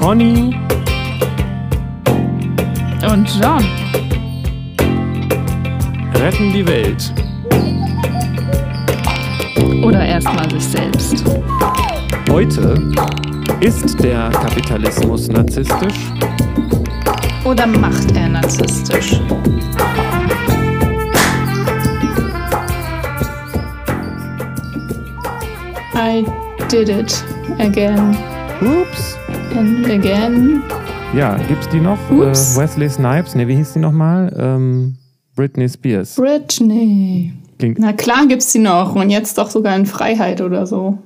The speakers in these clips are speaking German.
Conny Und John. retten die Welt. Oder erstmal sich selbst. Heute ist der Kapitalismus narzisstisch. Oder macht er narzisstisch? I did it again Ups. And again. Ja, gibt's die noch? Äh, Wesley Snipes, ne, wie hieß die nochmal? Ähm, Britney Spears. Britney. Klingt, Na klar gibt's die noch und jetzt doch sogar in Freiheit oder so.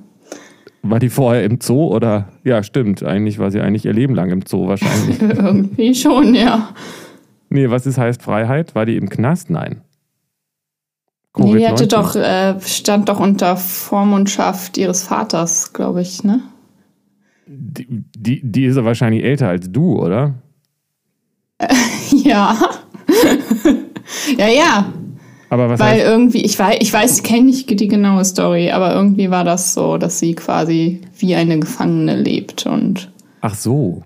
war die vorher im Zoo oder? Ja, stimmt. Eigentlich war sie eigentlich ihr Leben lang im Zoo wahrscheinlich. Irgendwie schon, ja. nee, was ist heißt Freiheit? War die im Knast? Nein. Nee, die hatte Covid-19? doch, äh, stand doch unter Vormundschaft ihres Vaters, glaube ich, ne? Die, die, die ist ja wahrscheinlich älter als du, oder? Ja. ja, ja. Aber was Weil heißt, irgendwie, ich weiß, ich weiß, kenne nicht die genaue Story, aber irgendwie war das so, dass sie quasi wie eine Gefangene lebt und ach so.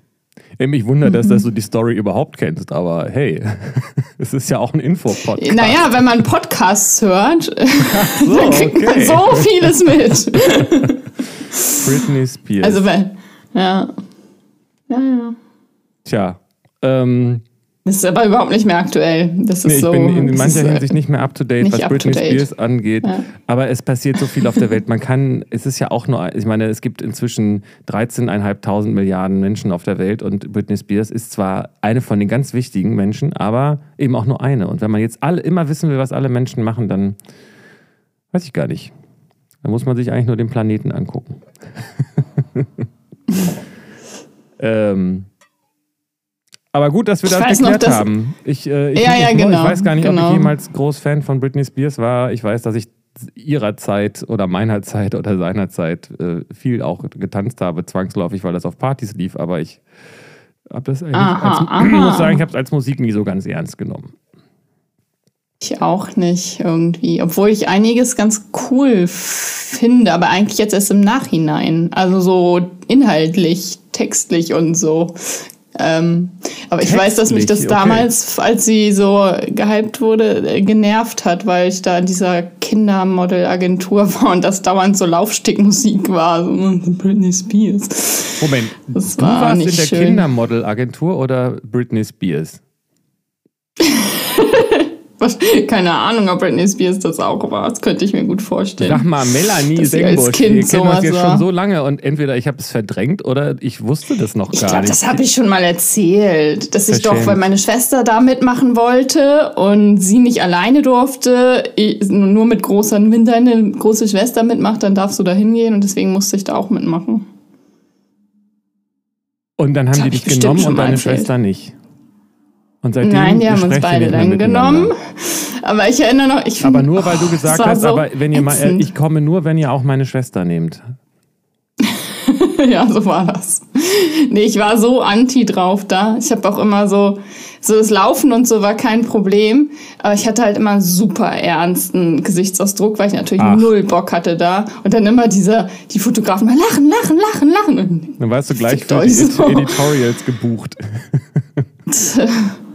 Mich wundert, dass, dass du die Story überhaupt kennst, aber hey, es ist ja auch ein Info-Podcast. naja, wenn man Podcasts hört, so, dann kriegt man okay. so vieles mit. Britney Spears. Also wenn, ja. Ja, ja. Tja, ähm, Das ist aber überhaupt nicht mehr aktuell. Das ist nee, ich so. bin in mancher ist, äh, Hinsicht nicht mehr up to date, was Britney date. Spears angeht. Ja. Aber es passiert so viel auf der Welt. Man kann, es ist ja auch nur, ich meine, es gibt inzwischen 13.500 Milliarden Menschen auf der Welt und Britney Spears ist zwar eine von den ganz wichtigen Menschen, aber eben auch nur eine. Und wenn man jetzt alle immer wissen will, was alle Menschen machen, dann weiß ich gar nicht. Dann muss man sich eigentlich nur den Planeten angucken. ähm, aber gut, dass wir Ich das noch, geklärt dass- haben. Ich, äh, ich, Ja, ja, genau, ich weiß gar nicht, ob genau. ich jemals groß Fan von Britney Spears war. Ich weiß, dass ich ihrer Zeit oder meiner Zeit oder seiner Zeit äh, viel auch getanzt habe, zwangsläufig, weil das auf Partys lief. Aber ich habe das eigentlich Aha, als, aha. muss sagen, ich habe es als Musik nie so ganz ernst genommen. Ich auch nicht irgendwie. Obwohl ich einiges ganz cool finde, aber eigentlich jetzt erst im Nachhinein. Also so inhaltlich, textlich und so. Ähm, aber ich weiß, dass mich das okay. damals, als sie so gehypt wurde, äh, genervt hat, weil ich da in dieser Kindermodelagentur war und das dauernd so Laufstickmusik war. So Britney Spears. Moment, Das du war warst in der. Kindermodelagentur oder Britney Spears? Keine Ahnung, ob Britney Spears das auch war. Das könnte ich mir gut vorstellen. Sag mal, Melanie Sengbusch, wir kennen uns jetzt war. schon so lange und entweder ich habe es verdrängt oder ich wusste das noch Ich gar glaube, nicht. das habe ich schon mal erzählt, dass ich doch, Verschämt. weil meine Schwester da mitmachen wollte und sie nicht alleine durfte, ich, nur mit großer, wenn deine große Schwester mitmacht, dann darfst du da hingehen und deswegen musste ich da auch mitmachen. Und dann haben Das die hab dich ich genommen und deine erzählt. Schwester nicht. Und seitdem Nein, die haben uns beide dann genommen. Aber ich erinnere noch, ich Aber find- nur weil du gesagt hast, so aber wenn ihr mal, äh, ich komme nur, wenn ihr auch meine Schwester nehmt. ja, so war das. Nee, ich war so anti drauf da. Ich habe auch immer so, so das Laufen und so war kein Problem. Aber ich hatte halt immer einen super ernsten Gesichtsausdruck, weil ich natürlich Ach. null Bock hatte da. Und dann immer dieser, die Fotografen mal lachen, lachen, lachen, lachen. Dann warst du gleich für die so. Editorials gebucht.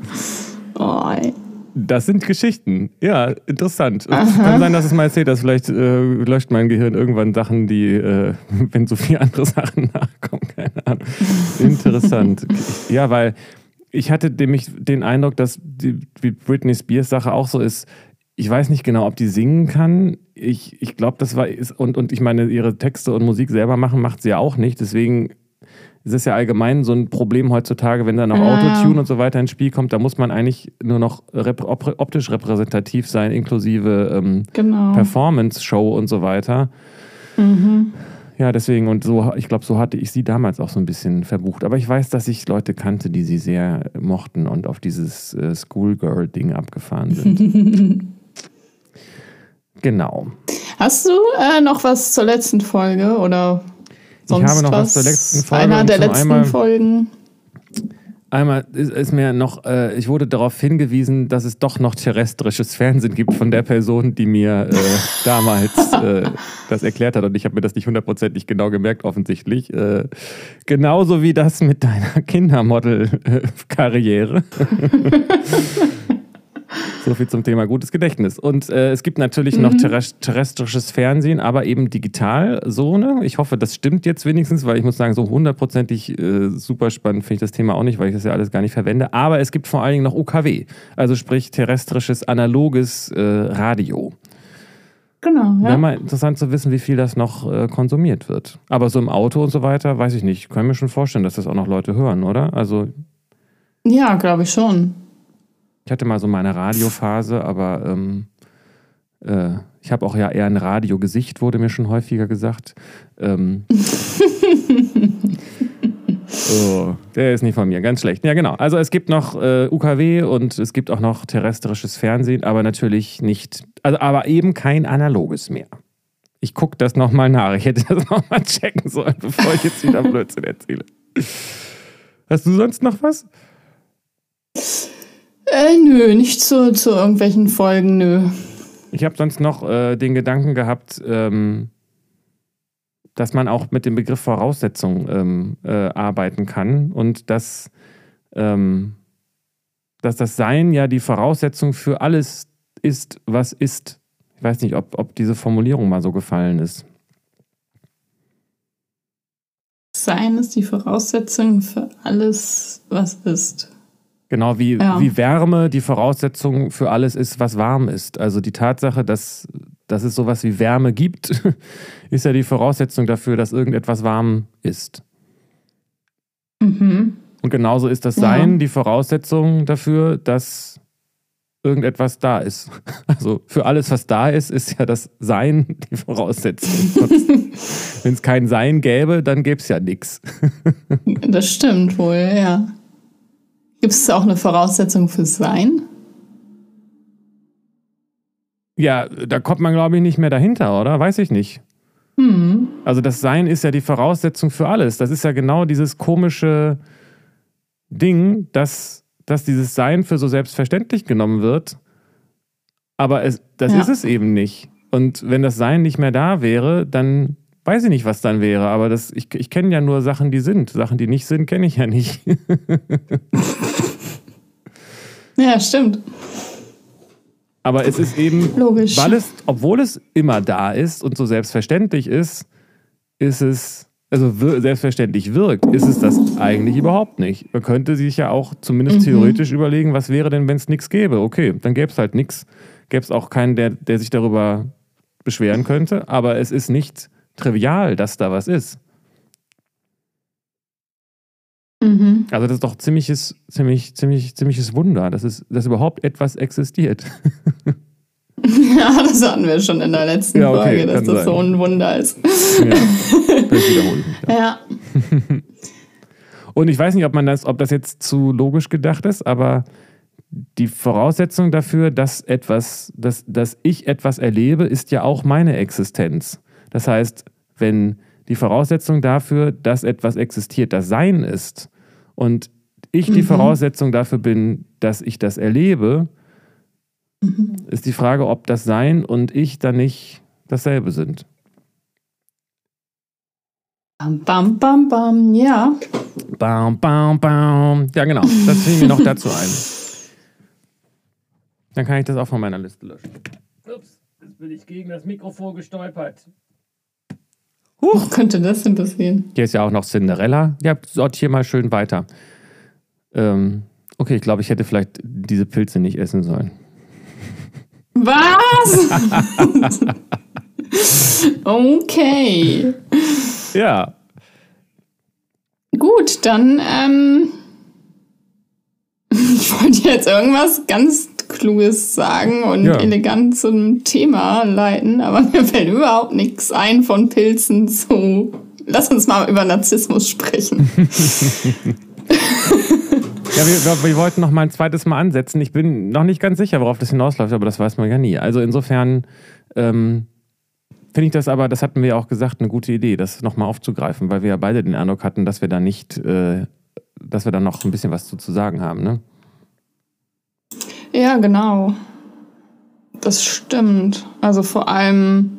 Oh, ey. Das sind Geschichten. Ja, interessant. Kann sein, dass es mal erzählt hast. Vielleicht äh, löscht mein Gehirn irgendwann Sachen, die, äh, wenn so viele andere Sachen nachkommen, keine Ahnung. Interessant. ja, weil ich hatte nämlich den Eindruck, dass die, Britney Spears Sache auch so ist. Ich weiß nicht genau, ob die singen kann. Ich, ich glaube, das war, ist, und, und ich meine, ihre Texte und Musik selber machen, macht sie ja auch nicht. Deswegen es ist ja allgemein so ein Problem heutzutage, wenn da noch Ja. Autotune und so weiter ins Spiel kommt, da muss man eigentlich nur noch rep op optisch repräsentativ sein, inklusive ähm, Genau. Performance-Show und so weiter. Ja, deswegen, und so, ich glaube, so hatte ich sie damals auch so ein bisschen verbucht. Aber ich weiß, dass ich Leute kannte, die sie sehr mochten und auf dieses äh, Schoolgirl-Ding abgefahren sind. genau. Hast du äh, noch was zur letzten Folge oder sonst habe noch was was zur letzten Folge Einer der letzten einmal- Folgen. Einmal ist, ist mir noch, äh, ich wurde darauf hingewiesen, dass es doch noch terrestrisches Fernsehen gibt von der Person, die mir äh, damals äh, das erklärt hat. Und ich habe mir das nicht hundertprozentig genau gemerkt, offensichtlich. Äh, genauso wie das mit deiner Kindermodel-Karriere. So viel zum Thema gutes Gedächtnis. Und äh, es gibt natürlich mhm. noch terrestrisches Fernsehen, aber eben digital so, ne? Ich hoffe, das stimmt jetzt wenigstens, weil ich muss sagen, so hundertprozentig äh, super spannend finde ich das Thema auch nicht, weil ich das ja alles gar nicht verwende. Aber es gibt vor allen Dingen noch UKW, also sprich terrestrisches analoges äh, Radio. Genau. Ja. Wäre mal interessant zu wissen, wie viel das noch äh, konsumiert wird. Aber so im Auto und so weiter, weiß ich nicht. Ich kann mir schon vorstellen, dass das auch noch Leute hören, oder? Also. Ja, glaube ich schon. Ich hatte mal so meine Radiophase, aber ähm, äh, ich habe auch ja eher ein Radiogesicht, wurde mir schon häufiger gesagt. Ähm, oh, der ist nicht von mir, ganz schlecht. Ja, genau. Also es gibt noch äh, UKW und es gibt auch noch terrestrisches Fernsehen, aber natürlich nicht, also aber eben kein analoges mehr. Ich gucke das nochmal nach. Ich hätte das nochmal checken sollen, bevor ich jetzt wieder Blödsinn erzähle. Hast du sonst noch was? Äh, nö, nicht zu, zu irgendwelchen Folgen, nö. Ich habe sonst noch äh, den Gedanken gehabt, ähm, dass man auch mit dem Begriff Voraussetzung ähm, äh, arbeiten kann und dass, ähm, dass das Sein ja die Voraussetzung für alles ist, was ist. Ich weiß nicht, ob, ob diese Formulierung mal so gefallen ist. Sein ist die Voraussetzung für alles, was ist. Genau wie, ja. wie Wärme die Voraussetzung für alles ist, was warm ist. Also die Tatsache, dass, dass es sowas wie Wärme gibt, ist ja die Voraussetzung dafür, dass irgendetwas warm ist. Mhm. Und genauso ist das Sein ja. die Voraussetzung dafür, dass irgendetwas da ist. Also für alles, was da ist, ist ja das Sein die Voraussetzung. Wenn es kein Sein gäbe, dann gäbe es ja nichts. Das stimmt wohl, ja. Gibt es auch eine Voraussetzung für Sein? Ja, da kommt man, glaube ich, nicht mehr dahinter, oder? Weiß ich nicht. Hm. Also das Sein ist ja die Voraussetzung für alles. Das ist ja genau dieses komische Ding, dass, dass dieses Sein für so selbstverständlich genommen wird. Aber es, das ja. ist es eben nicht. Und wenn das Sein nicht mehr da wäre, dann Weiß ich nicht, was dann wäre, aber das, ich, ich kenne ja nur Sachen, die sind. Sachen, die nicht sind, kenne ich ja nicht. ja, stimmt. Aber es ist eben, Logisch. weil es, obwohl es immer da ist und so selbstverständlich ist, ist es, also selbstverständlich wirkt, ist es das eigentlich überhaupt nicht. Man könnte sich ja auch zumindest mhm. theoretisch überlegen, was wäre denn, wenn es nichts gäbe? Okay, dann gäbe es halt nichts. Gäbe es auch keinen, der, der sich darüber beschweren könnte, aber es ist nicht trivial, dass da was ist. Mhm. Also das ist doch ziemliches, ziemlich, ziemlich, ziemliches Wunder, dass, es, dass überhaupt etwas existiert. Ja, das hatten wir schon in der letzten ja, okay, Folge, dass das sein. so ein Wunder ist. Ja, das wiederhole ich mich. Ja. Und ich weiß nicht, ob man das, ob das jetzt zu logisch gedacht ist, aber die Voraussetzung dafür, dass etwas, dass, dass ich etwas erlebe, ist ja auch meine Existenz. Das heißt, wenn die Voraussetzung dafür, dass etwas existiert, das Sein ist und ich die mhm. Voraussetzung dafür bin, dass ich das erlebe, mhm. ist die Frage, ob das Sein und ich dann nicht dasselbe sind. Bam, bam, bam, bam, ja. Bam, bam, bam. Ja, genau. Das fiel mir noch dazu ein. Dann kann ich das auch von meiner Liste löschen. Ups, jetzt bin ich gegen das Mikrofon gestolpert. Huch, könnte das denn passieren? Hier ist ja auch noch Cinderella. Ja, sortier mal schön weiter. Ähm, okay, ich glaube, ich hätte vielleicht diese Pilze nicht essen sollen. Was? okay. Ja. Gut, dann, ähm, ich wollte jetzt irgendwas ganz Kluges sagen und ja. elegant zum Thema leiten, aber mir fällt überhaupt nichts ein von Pilzen zu. Lass uns mal über Narzissmus sprechen. Ja, wir, wir, wollten noch mal ein zweites Mal ansetzen. Ich bin noch nicht ganz sicher, worauf das hinausläuft, aber das weiß man ja nie. Also insofern ähm, finde ich das aber, das hatten wir ja auch gesagt, eine gute Idee, das nochmal aufzugreifen, weil wir ja beide den Eindruck hatten, dass wir da nicht äh, dass wir da noch ein bisschen was zu, zu sagen haben, ne? Ja, genau. Das stimmt. Also vor allem,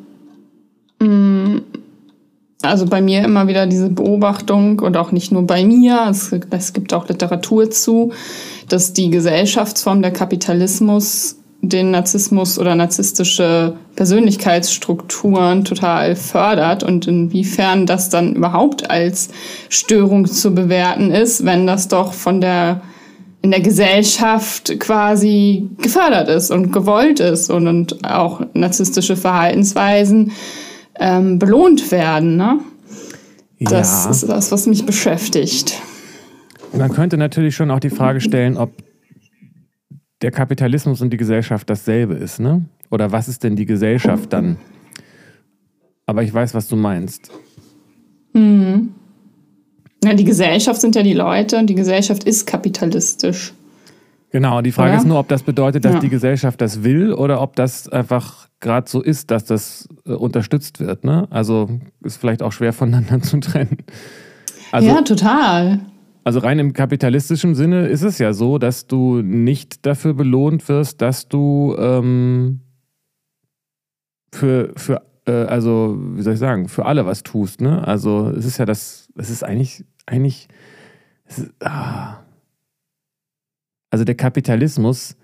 mh, mm, also bei mir immer wieder diese Beobachtung und auch nicht nur bei mir, es, es gibt auch Literatur zu, dass die Gesellschaftsform der Kapitalismus den Narzissmus oder narzisstische Persönlichkeitsstrukturen total fördert und inwiefern das dann überhaupt als Störung zu bewerten ist, wenn das doch von der in der Gesellschaft quasi gefördert ist und gewollt ist und, und auch narzisstische Verhaltensweisen ähm, belohnt werden. Ne? Das ja. ist das, was mich beschäftigt. Man könnte natürlich schon auch die Frage stellen, ob der Kapitalismus und die Gesellschaft dasselbe ist, ne? Oder was ist denn die Gesellschaft dann? Aber ich weiß, was du meinst. Mhm. Ja, die Gesellschaft sind ja die Leute und die Gesellschaft ist kapitalistisch. Genau, die Frage oder? ist nur, ob das bedeutet, dass ja. die Gesellschaft das will oder ob das einfach gerade so ist, dass das äh, unterstützt wird. Ne? Also ist vielleicht auch schwer voneinander zu trennen. Also, ja, total. Also rein im kapitalistischen Sinne ist es ja so, dass du nicht dafür belohnt wirst, dass du ähm, für, für äh, also wie soll ich sagen, für alle was tust. Ne? Also es ist ja das, es ist eigentlich, eigentlich, ist, ah. also der Kapitalismus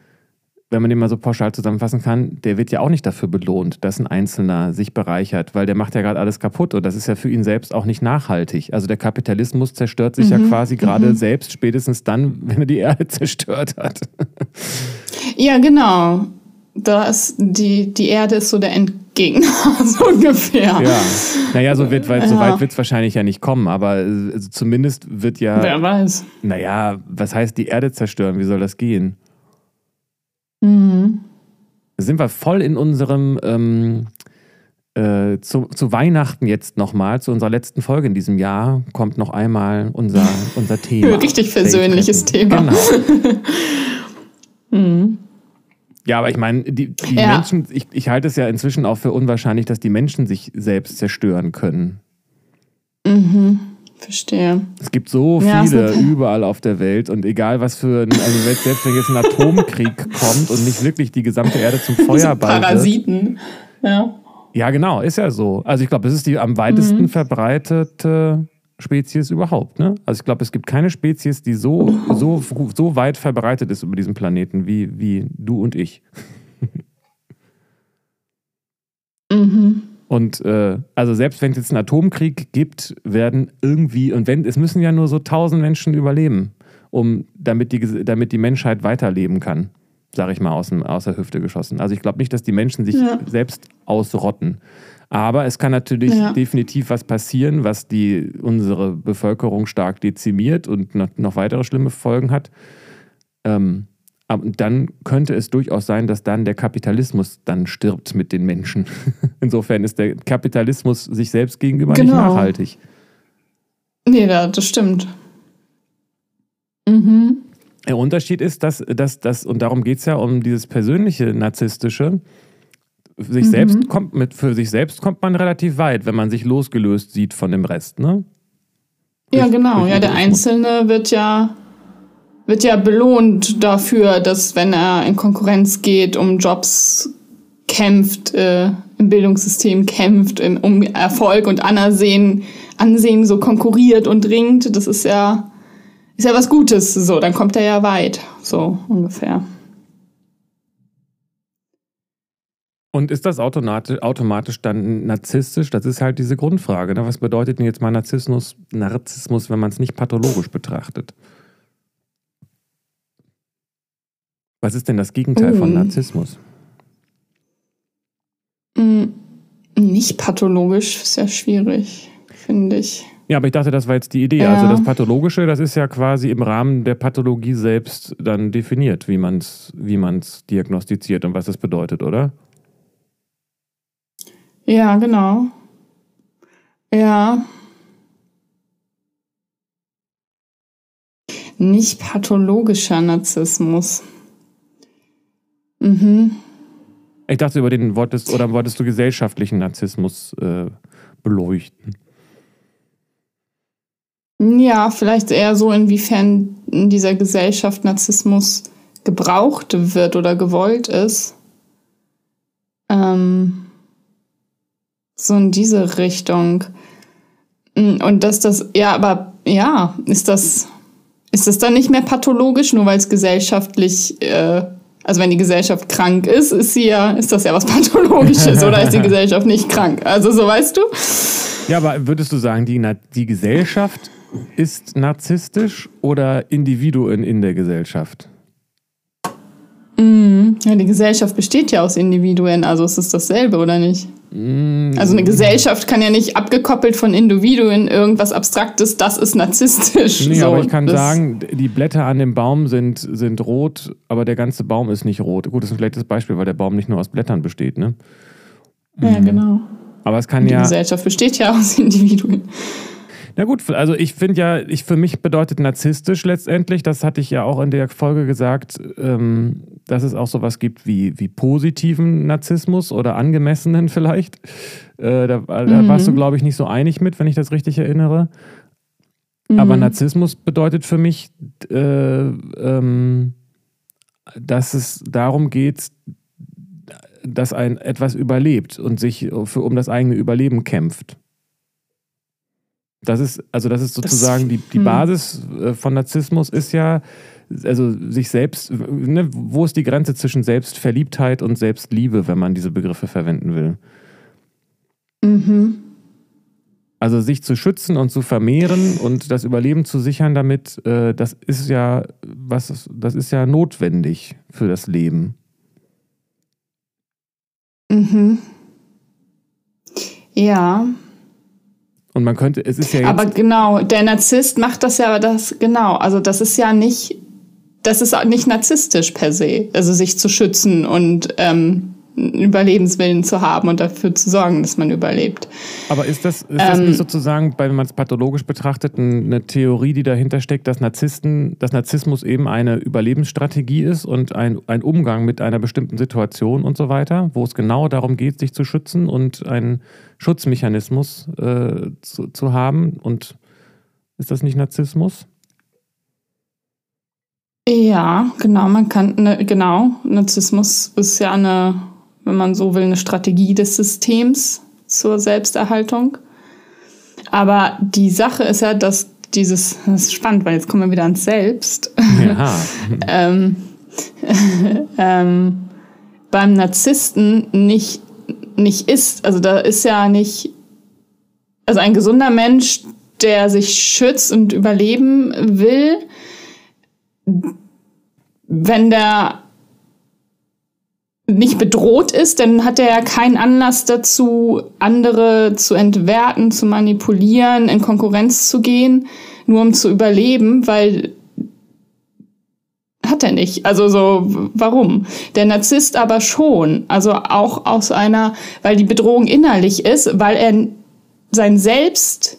wenn man den mal so pauschal zusammenfassen kann, der wird ja auch nicht dafür belohnt, dass ein Einzelner sich bereichert, weil der macht ja gerade alles kaputt und das ist ja für ihn selbst auch nicht nachhaltig. Also der Kapitalismus zerstört sich mhm. ja quasi gerade mhm. selbst, spätestens dann, wenn er die Erde zerstört hat. Ja, genau. Das, die, die Erde ist so der Endgegner, so ungefähr. Ja, naja, so, wird, weil, ja. so weit wird es wahrscheinlich ja nicht kommen, aber also zumindest wird ja. Wer weiß. Naja, was heißt die Erde zerstören? Wie soll das gehen? Mhm. Sind wir voll in unserem ähm, äh, zu, zu, Weihnachten jetzt nochmal, zu unserer letzten Folge in diesem Jahr, kommt noch einmal unser, unser Thema. Richtig persönliches Thema. Genau. mhm. Ja, aber ich meine, die, die ja. Menschen, ich, ich halte es ja inzwischen auch für unwahrscheinlich, dass die Menschen sich selbst zerstören können. Mhm. Verstehe. Es gibt so viele ja, überall auf der Welt und egal was für ein, also selbst wenn jetzt ein Atomkrieg kommt und nicht wirklich die gesamte Erde zum Feuerball Parasiten. Wird. Ja. Ja, genau, ist ja so. Also ich glaube, es ist die am weitesten mhm. verbreitete Spezies überhaupt. Ne? Also ich glaube, es gibt keine Spezies, die so, so, so weit verbreitet ist über diesem Planeten wie, wie du und ich. mhm. Und äh, also selbst wenn es jetzt einen Atomkrieg gibt, werden irgendwie, und wenn, es müssen ja nur so tausend Menschen überleben, um, damit, die, damit die Menschheit weiterleben kann, sage ich mal aus, dem, aus der Hüfte geschossen. Also ich glaube nicht, dass die Menschen sich ja. selbst ausrotten. Aber es kann natürlich ja. definitiv was passieren, was die, unsere Bevölkerung stark dezimiert und noch, weitere schlimme Folgen hat. Ähm, dann könnte es durchaus sein, dass dann der Kapitalismus dann stirbt mit den Menschen. Insofern ist der Kapitalismus sich selbst gegenüber genau. nicht nachhaltig. Nee, das stimmt. Mhm. Der Unterschied ist, dass, dass, dass und darum geht es ja um dieses persönliche Narzisstische, sich mhm. selbst kommt mit, für sich selbst kommt man relativ weit, wenn man sich losgelöst sieht von dem Rest, ne? Ja, genau. Ja, der Einzelne wird ja wird ja belohnt dafür, dass wenn er in Konkurrenz geht, um Jobs kämpft, äh, im Bildungssystem kämpft, im, um Erfolg und Anersehen, Ansehen so konkurriert und ringt, das ist ja, ist ja was Gutes, so, dann kommt er ja weit, so ungefähr. Und ist das automatisch, dann narzisstisch? Das ist halt diese Grundfrage. Ne? Was bedeutet denn jetzt mal Narzissmus, Narzissmus wenn man es nicht pathologisch betrachtet? Was ist denn das Gegenteil oh. von Narzissmus? Mm, nicht pathologisch, ist ja schwierig, finde ich. Ja, aber ich dachte, das war jetzt die Idee. Ja. Also das Pathologische, das ist ja quasi im Rahmen der Pathologie selbst dann definiert, wie man es wie man's diagnostiziert und was das bedeutet, oder? Ja, genau. Ja. Nicht pathologischer Narzissmus. Mhm. Ich dachte, über den wolltest oder wolltest du gesellschaftlichen Narzissmus äh, beleuchten? Ja, vielleicht eher so, inwiefern in dieser Gesellschaft Narzissmus gebraucht wird oder gewollt ist. Ähm, so in diese Richtung. Und dass das, ja, aber ja, ist das, ist das dann nicht mehr pathologisch, nur weil es gesellschaftlich, äh, also wenn die Gesellschaft krank ist, ist sie ja, ist das ja was Pathologisches oder ist die Gesellschaft nicht krank? Also so weißt du? Ja, aber würdest du sagen, die, die Gesellschaft ist narzisstisch oder Individuen in der Gesellschaft? Mm, ja, die Gesellschaft besteht ja aus Individuen, also ist es dasselbe, oder nicht? Mm. Also eine Gesellschaft kann ja nicht abgekoppelt von Individuen irgendwas Abstraktes, das ist narzisstisch. Nee, so, aber ich kann sagen, die Blätter an dem Baum sind, sind rot, aber der ganze Baum ist nicht rot. Gut, das ist ein schlechtes Beispiel, weil der Baum nicht nur aus Blättern besteht, ne? Ja, mm. genau. Aber es kann die ja. Die Gesellschaft besteht ja aus Individuen. Na gut, also ich finde ja, ich, für mich bedeutet narzisstisch letztendlich, das hatte ich ja auch in der Folge gesagt, ähm, dass es auch sowas gibt wie, wie positiven Narzissmus oder angemessenen vielleicht. Äh, da, da mhm. warst du, glaube ich, nicht so einig mit, wenn ich das richtig erinnere. Mhm. Aber Narzissmus bedeutet für mich, äh, ähm, dass es darum geht, dass ein etwas überlebt und sich für, um das eigene Überleben kämpft. Das ist, also das ist sozusagen das, die, die hm. Basis äh, von Narzissmus ist ja, also sich selbst, ne, wo ist die Grenze zwischen Selbstverliebtheit und Selbstliebe, wenn man diese Begriffe verwenden will? Mhm. Also sich zu schützen und zu vermehren und das Überleben zu sichern damit, äh, das ist ja was, das ist ja notwendig für das Leben. Mhm. Ja. Und man könnte, es ist ja jetzt Aber genau, der Narzisst macht das ja, das, genau, also das ist ja nicht, das ist nicht narzisstisch per se, also sich zu schützen und ähm, Überlebenswillen zu haben und dafür zu sorgen, dass man überlebt. Aber ist das, ist das ähm, nicht sozusagen, wenn man es pathologisch betrachtet, eine Theorie, die dahinter steckt, dass Narzissten, dass Narzissmus eben eine Überlebensstrategie ist und ein, ein Umgang mit einer bestimmten Situation und so weiter, wo es genau darum geht, sich zu schützen und einen Schutzmechanismus äh, zu, zu haben? Und ist das nicht Narzissmus? Ja, genau, man kann, ne, genau, Narzissmus ist ja eine wenn man so will, eine Strategie des Systems zur Selbsterhaltung. Aber die Sache ist ja, dass dieses, das ist spannend, weil jetzt kommen wir wieder ans Selbst. Ja. ähm, ähm, beim Narzissten nicht, nicht ist, also da ist ja nicht, also ein gesunder Mensch, der sich schützt und überleben will, wenn der nicht bedroht ist, dann hat er ja keinen Anlass dazu, andere zu entwerten, zu manipulieren, in Konkurrenz zu gehen, nur um zu überleben, weil hat er nicht. Also so, warum? Der Narzisst aber schon. Also auch aus einer, weil die Bedrohung innerlich ist, weil er sein Selbst,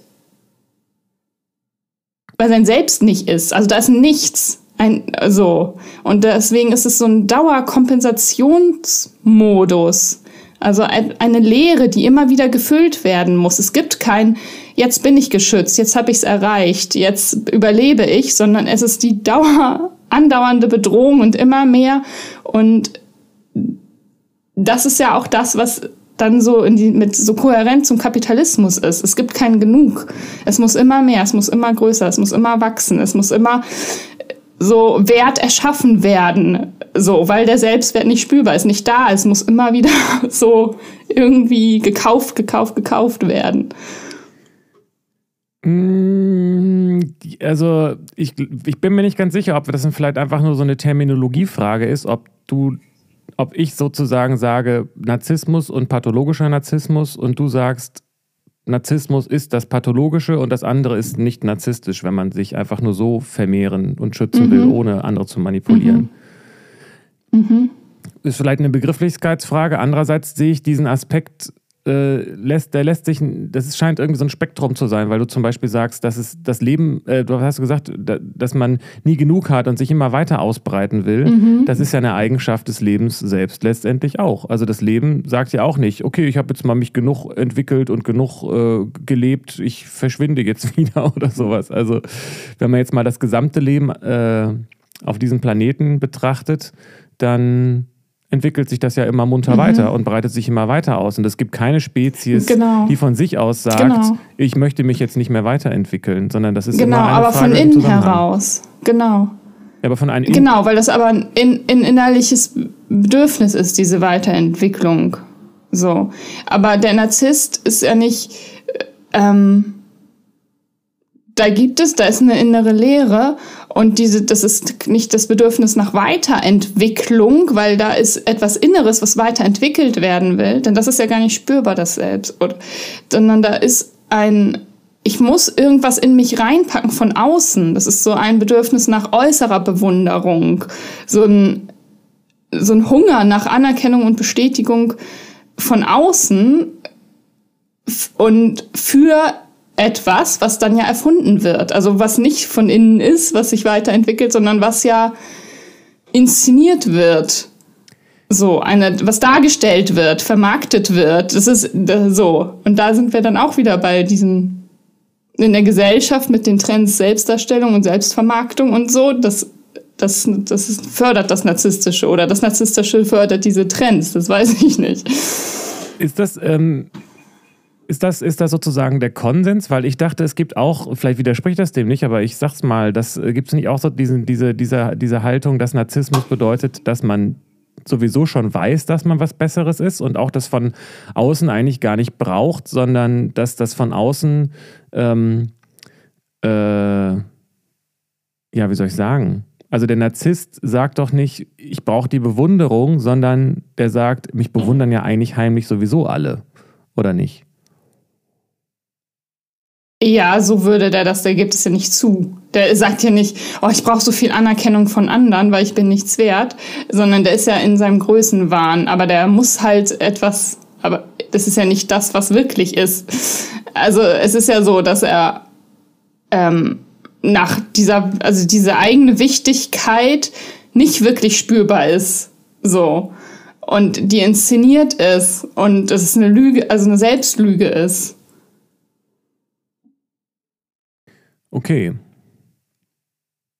weil sein Selbst nicht ist. Also da ist nichts ein, so. Und deswegen ist es so ein Dauerkompensationsmodus. Also eine Leere, die immer wieder gefüllt werden muss. Es gibt kein, jetzt bin ich geschützt, jetzt habe ich es erreicht, jetzt überlebe ich, sondern es ist die Dauer, andauernde Bedrohung und immer mehr. Und das ist ja auch das, was dann so in die, mit so kohärent zum Kapitalismus ist. Es gibt kein Genug. Es muss immer mehr, es muss immer größer, es muss immer wachsen, es muss immer so Wert erschaffen werden, so, weil der Selbstwert nicht spürbar ist, nicht da ist, muss immer wieder so irgendwie gekauft, gekauft, gekauft werden. Mm, also ich, ich bin mir nicht ganz sicher, ob das vielleicht einfach nur so eine Terminologiefrage ist, ob du, ob ich sozusagen sage Narzissmus und pathologischer Narzissmus und du sagst Narzissmus ist das Pathologische und das andere ist nicht narzisstisch, wenn man sich einfach nur so vermehren und schützen mhm. will, ohne andere zu manipulieren. Mhm. Mhm. Ist vielleicht eine Begrifflichkeitsfrage. Andererseits sehe ich diesen Aspekt äh, lässt, der lässt sich, das scheint irgendwie so ein Spektrum zu sein, weil du zum Beispiel sagst, dass es das Leben, äh, du hast gesagt, da, dass man nie genug hat und sich immer weiter ausbreiten will. Mhm. Das ist ja eine Eigenschaft des Lebens selbst letztendlich auch. Also das Leben sagt ja auch nicht, okay, ich habe jetzt mal mich genug entwickelt und genug äh, gelebt, ich verschwinde jetzt wieder oder sowas. Also wenn man jetzt mal das gesamte Leben äh, auf diesem Planeten betrachtet, dann entwickelt sich das ja immer munter mhm. weiter und breitet sich immer weiter aus. Und es gibt keine Spezies, genau. die von sich aus sagt, genau. ich möchte mich jetzt nicht mehr weiterentwickeln, sondern das ist genau, immer eine aber Frage von innen heraus. Genau. Ja, aber von einem genau, weil das aber ein, ein innerliches Bedürfnis ist, diese Weiterentwicklung. So. Aber der Narzisst ist ja nicht. Ähm, da gibt es, da ist eine innere Leere und diese, das ist nicht das Bedürfnis nach Weiterentwicklung, weil da ist etwas Inneres, was weiterentwickelt werden will, denn das ist ja gar nicht spürbar, das Selbst, und, sondern da ist ein, ich muss irgendwas in mich reinpacken von außen. Das ist so ein Bedürfnis nach äußerer Bewunderung, so ein, so ein Hunger nach Anerkennung und Bestätigung von außen und für etwas, was dann ja erfunden wird. Also was nicht von innen ist, was sich weiterentwickelt, sondern was ja inszeniert wird. So, eine, was dargestellt wird, vermarktet wird. Das ist so. Und da sind wir dann auch wieder bei diesen, in der Gesellschaft mit den Trends Selbstdarstellung und Selbstvermarktung und so. Das, das, das fördert das Narzisstische oder das Narzisstische fördert diese Trends. Das weiß ich nicht. Ist das, ähm, ist das, ist das sozusagen der Konsens? Weil ich dachte, es gibt auch, vielleicht widerspricht das dem nicht, aber ich sag's mal, das äh, gibt es nicht auch so diesen, diese, diese, diese Haltung, dass Narzissmus bedeutet, dass man sowieso schon weiß, dass man was Besseres ist und auch das von außen eigentlich gar nicht braucht, sondern dass das von außen, ähm, äh, ja, wie soll ich sagen? Also der Narzisst sagt doch nicht, ich brauche die Bewunderung, sondern der sagt, mich bewundern ja eigentlich heimlich sowieso alle, oder nicht? Ja, so würde der das, der gibt es ja nicht zu. Der sagt ja nicht, oh, ich brauche so viel Anerkennung von anderen, weil ich bin nichts wert, sondern der ist ja in seinem Größenwahn, aber der muss halt etwas, aber das ist ja nicht das, was wirklich ist. Also es ist ja so, dass er ähm, nach dieser, also diese eigene Wichtigkeit nicht wirklich spürbar ist. So. Und die inszeniert ist und es ist eine Lüge, also eine Selbstlüge ist. Okay.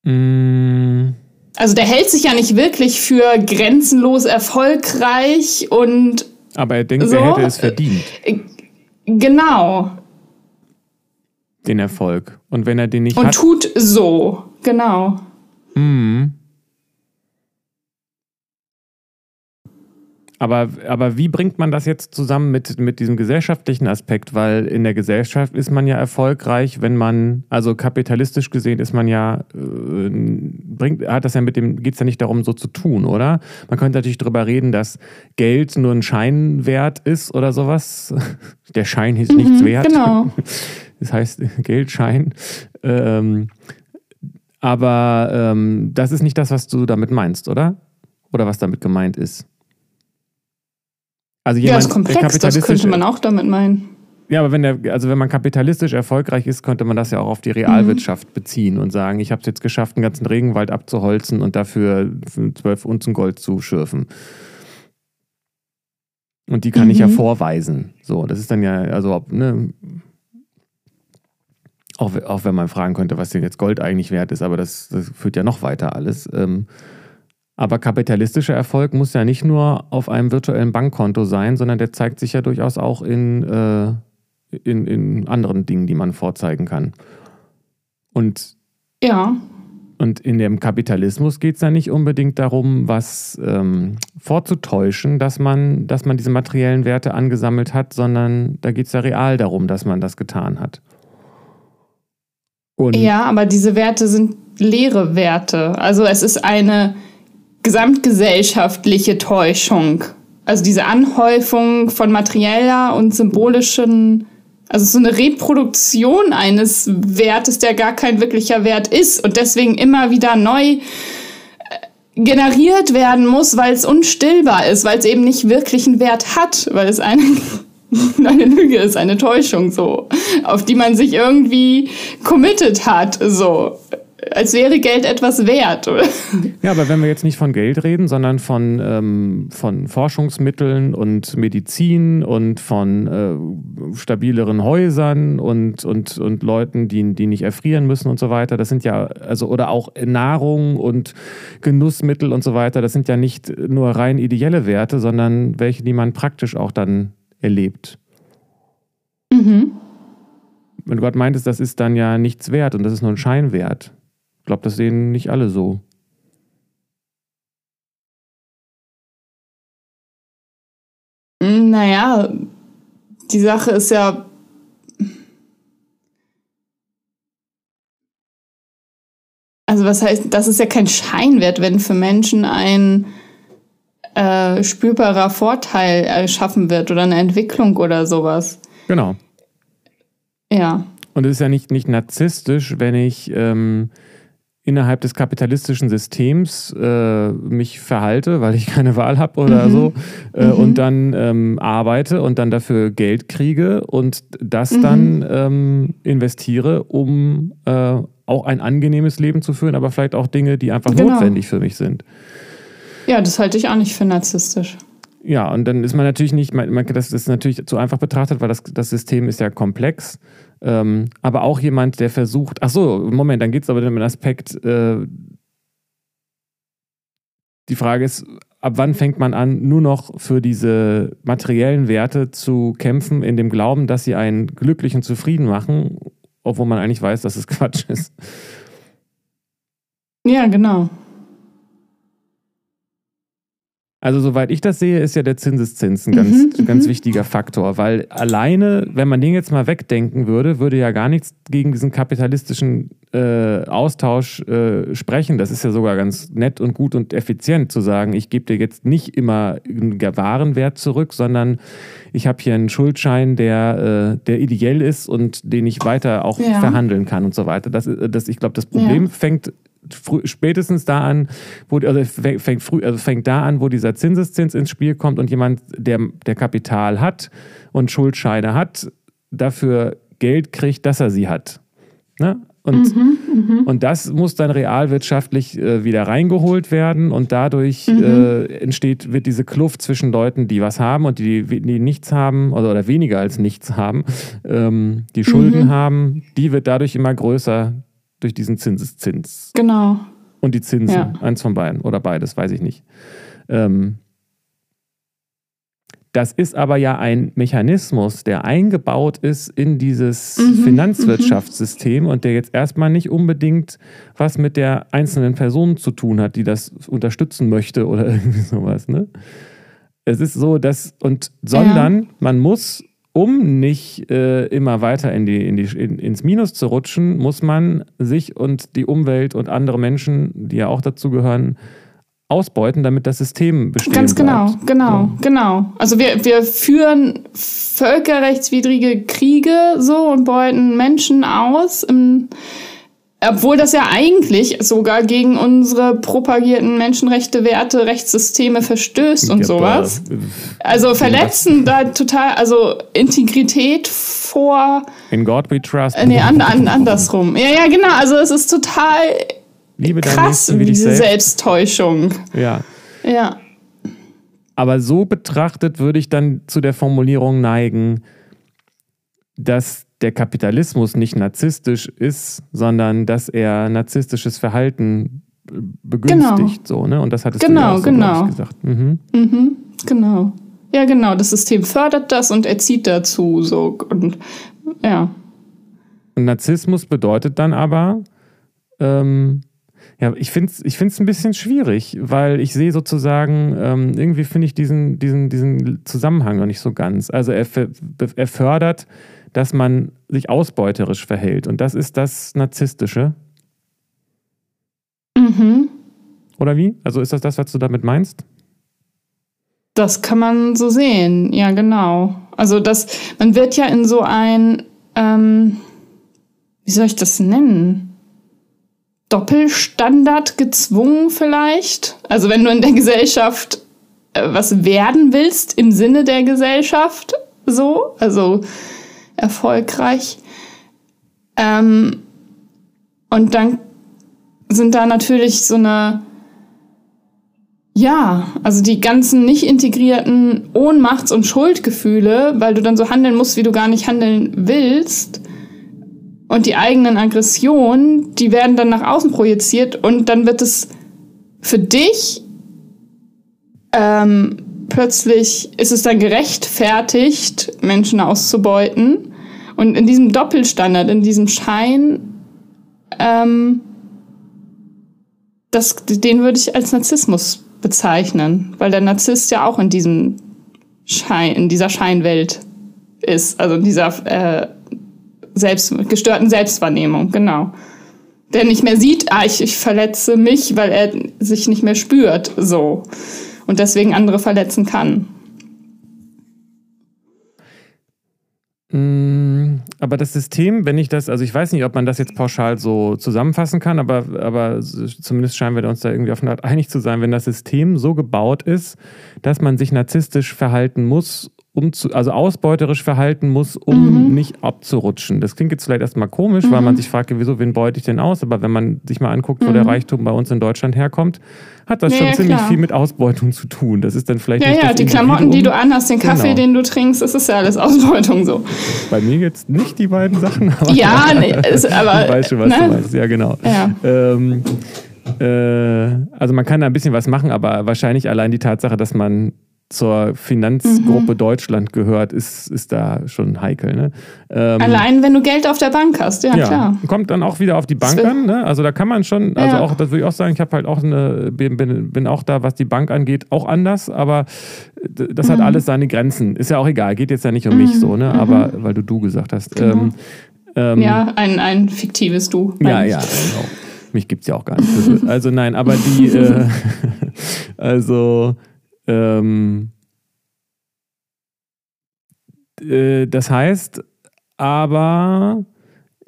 Mm. Also der hält sich ja nicht wirklich für grenzenlos erfolgreich und. Aber er denkt, so. er hätte es verdient. Äh, genau. Den Erfolg. Und wenn er den nicht und hat. Und tut so, genau. Mhm. Aber, aber wie bringt man das jetzt zusammen mit, mit diesem gesellschaftlichen Aspekt? Weil in der Gesellschaft ist man ja erfolgreich, wenn man, also kapitalistisch gesehen ist man ja, äh, bringt, hat das ja mit dem, geht es ja nicht darum, so zu tun, oder? Man könnte natürlich darüber reden, dass Geld nur ein Scheinwert ist oder sowas. Der Schein ist mhm, nichts wert. Genau. Das heißt Geldschein. Ähm, aber ähm, das ist nicht das, was du damit meinst, oder? Oder was damit gemeint ist. Also jemand, ja, ist komplex, das könnte man auch damit meinen. Ja, aber wenn der, also wenn man kapitalistisch erfolgreich ist, könnte man das ja auch auf die Realwirtschaft mhm. beziehen und sagen, ich habe es jetzt geschafft, einen ganzen Regenwald abzuholzen und dafür zwölf Unzen Gold zu schürfen. Und die kann mhm. ich ja mhm. vorweisen. So, das ist dann ja, also, ne, auch, auch wenn man fragen könnte, was denn jetzt Gold eigentlich wert ist, aber das, das führt ja noch weiter alles. Ähm, aber kapitalistischer Erfolg muss ja nicht nur auf einem virtuellen Bankkonto sein, sondern der zeigt sich ja durchaus auch in, äh, in, in anderen Dingen, die man vorzeigen kann. Und, ja. und in dem Kapitalismus geht es ja nicht unbedingt darum, was ähm, vorzutäuschen, dass man, dass man diese materiellen Werte angesammelt hat, sondern da geht es ja real darum, dass man das getan hat. Und ja, aber diese Werte sind leere Werte. Also es ist eine gesamtgesellschaftliche Täuschung. Also diese Anhäufung von materieller und symbolischen, also so eine Reproduktion eines Wertes, der gar kein wirklicher Wert ist und deswegen immer wieder neu äh, generiert werden muss, weil es unstillbar ist, weil es eben nicht wirklich einen Wert hat, weil es einen eine Lüge ist, eine Täuschung, so, auf die man sich irgendwie committed hat, so als wäre Geld etwas wert. Oder? Ja, aber wenn wir jetzt nicht von Geld reden, sondern von, ähm, von Forschungsmitteln und Medizin und von äh, stabileren Häusern und, und, und Leuten, die, die nicht erfrieren müssen und so weiter, das sind ja, also, oder auch Nahrung und Genussmittel und so weiter, das sind ja nicht nur rein ideelle Werte, sondern welche, die man praktisch auch dann erlebt. Mhm. Wenn Gott meint, das ist dann ja nichts wert und das ist nur ein Scheinwert. Ich glaube, das sehen nicht alle so. Naja, die Sache ist ja. Also was heißt, das ist ja kein Scheinwert, wenn für Menschen ein äh, spürbarer Vorteil erschaffen wird oder eine Entwicklung oder sowas. Genau. Ja. Und es ist ja nicht, nicht narzisstisch, wenn ich ähm, innerhalb des kapitalistischen Systems äh, mich verhalte, weil ich keine Wahl habe oder mhm. so, äh, mhm. und dann ähm, arbeite und dann dafür Geld kriege und das mhm. dann ähm, investiere, um äh, auch ein angenehmes Leben zu führen, aber vielleicht auch Dinge, die einfach genau. notwendig für mich sind. Ja, das halte ich auch nicht für narzisstisch. Ja, und dann ist man natürlich nicht, man, man, das ist natürlich zu einfach betrachtet, weil das, das System ist ja komplex. Ähm, aber auch jemand, der versucht, ach so, Moment, dann geht es aber um den Aspekt, äh, die Frage ist, ab wann fängt man an, nur noch für diese materiellen Werte zu kämpfen, in dem Glauben, dass sie einen glücklich und zufrieden machen, obwohl man eigentlich weiß, dass es Quatsch ist. Ja, genau. Also soweit ich das sehe, ist ja der Zinseszins ein ganz, mhm, ganz mhm. wichtiger Faktor, weil alleine, wenn man den jetzt mal wegdenken würde, würde ja gar nichts gegen diesen kapitalistischen äh, Austausch äh, sprechen. Das ist ja sogar ganz nett und gut und effizient zu sagen, ich gebe dir jetzt nicht immer einen Warenwert zurück, sondern ich habe hier einen Schuldschein, der, äh, der ideell ist und den ich weiter auch ja. verhandeln kann und so weiter. Das, das, ich glaube, das Problem ja. fängt spätestens da an, wo, also fängt, früh, also fängt da an, wo dieser Zinseszins ins Spiel kommt und jemand, der, der Kapital hat und Schuldscheine hat, dafür Geld kriegt, dass er sie hat. Ne? Und, mhm, mh. und das muss dann realwirtschaftlich äh, wieder reingeholt werden und dadurch mhm. äh, entsteht, wird diese Kluft zwischen Leuten, die was haben und die, die nichts haben oder, oder weniger als nichts haben, ähm, die Schulden mhm. haben, die wird dadurch immer größer durch diesen Zinseszins. Genau. Und die Zinsen, ja. eins von beiden oder beides, weiß ich nicht. Ähm, das ist aber ja ein Mechanismus, der eingebaut ist in dieses mhm, Finanzwirtschaftssystem mhm. und der jetzt erstmal nicht unbedingt was mit der einzelnen Person zu tun hat, die das unterstützen möchte oder irgendwie sowas. Ne? Es ist so, dass, und sondern ja. man muss um nicht äh, immer weiter in die, in die, in, ins Minus zu rutschen, muss man sich und die Umwelt und andere Menschen, die ja auch dazu gehören, ausbeuten, damit das System besteht. Ganz genau, bleibt. genau, so. genau. Also wir, wir führen völkerrechtswidrige Kriege so und beuten Menschen aus im obwohl das ja eigentlich sogar gegen unsere propagierten Menschenrechte, Werte, Rechtssysteme verstößt und ja, sowas. Also verletzen da total, also Integrität vor. In God we trust. Nee, an, an, andersrum. Ja, ja, genau. Also es ist total Liebe krass, wie diese selbst. Selbsttäuschung. Ja. Ja. Aber so betrachtet würde ich dann zu der Formulierung neigen, dass der Kapitalismus nicht narzisstisch ist, sondern dass er narzisstisches Verhalten begünstigt. Genau. So, ne? Und das hat es genau, so, genau. gesagt. Mhm. Mhm, genau. Ja, genau. Das System fördert das und erzieht dazu. So. Und ja. Und Narzissmus bedeutet dann aber, ähm, ja, ich finde es ich find's ein bisschen schwierig, weil ich sehe sozusagen, ähm, irgendwie finde ich diesen, diesen, diesen Zusammenhang noch nicht so ganz. Also er, er fördert dass man sich ausbeuterisch verhält. Und das ist das Narzisstische. Mhm. Oder wie? Also ist das das, was du damit meinst? Das kann man so sehen, ja, genau. Also das, man wird ja in so ein, ähm, wie soll ich das nennen? Doppelstandard gezwungen vielleicht. Also wenn du in der Gesellschaft äh, was werden willst im Sinne der Gesellschaft, so, also erfolgreich. Ähm, und dann sind da natürlich so eine, ja, also die ganzen nicht integrierten Ohnmachts- und Schuldgefühle, weil du dann so handeln musst, wie du gar nicht handeln willst. Und die eigenen Aggressionen, die werden dann nach außen projiziert und dann wird es für dich ähm, plötzlich ist es dann gerechtfertigt, Menschen auszubeuten. Und in diesem Doppelstandard, in diesem Schein, ähm, das, den würde ich als Narzissmus bezeichnen, weil der Narzisst ja auch in diesem Schein, in dieser Scheinwelt ist, also in dieser äh, selbst, gestörten Selbstwahrnehmung, genau. Der nicht mehr sieht, ah, ich, ich verletze mich, weil er sich nicht mehr spürt, so und deswegen andere verletzen kann. Aber das System, wenn ich das, also ich weiß nicht, ob man das jetzt pauschal so zusammenfassen kann, aber, aber zumindest scheinen wir uns da irgendwie auf eine Art einig zu sein, wenn das System so gebaut ist, dass man sich narzisstisch verhalten muss, um zu, also ausbeuterisch verhalten muss, um mhm. nicht abzurutschen. Das klingt jetzt vielleicht erstmal komisch, mhm. weil man sich fragt, wieso, wen beute ich denn aus? Aber wenn man sich mal anguckt, wo mhm. der Reichtum bei uns in Deutschland herkommt, hat das ja, schon ja, ziemlich klar. viel mit Ausbeutung zu tun. Das ist dann vielleicht ja, nicht Ja, die Klamotten, die du anhast, den Kaffee, genau. den du trinkst, das ist ja alles Ausbeutung so. Bei mir jetzt nicht die beiden Sachen. Aber ja, nee, ist, aber. Ich weiß schon, was ne? du meinst. Ja, genau. Ja. Ähm, äh, also man kann da ein bisschen was machen, aber wahrscheinlich allein die Tatsache, dass man zur Finanzgruppe mhm. Deutschland gehört, ist, ist da schon heikel. Ne? Ähm, Allein wenn du Geld auf der Bank hast, ja, ja, klar. Kommt dann auch wieder auf die Bank an. Ne? Also da kann man schon, also ja. auch, das würde ich auch sagen, ich habe halt auch eine, bin, bin auch da, was die Bank angeht, auch anders, aber das mhm. hat alles seine Grenzen. Ist ja auch egal, geht jetzt ja nicht um mhm. mich so, ne? Aber mhm. weil du du gesagt hast. Genau. Ähm, ähm, ja, ein, ein fiktives Du. Ja, ja, genau. Mich gibt es ja auch gar nicht. Also nein, aber die, äh, also ähm, äh, das heißt aber,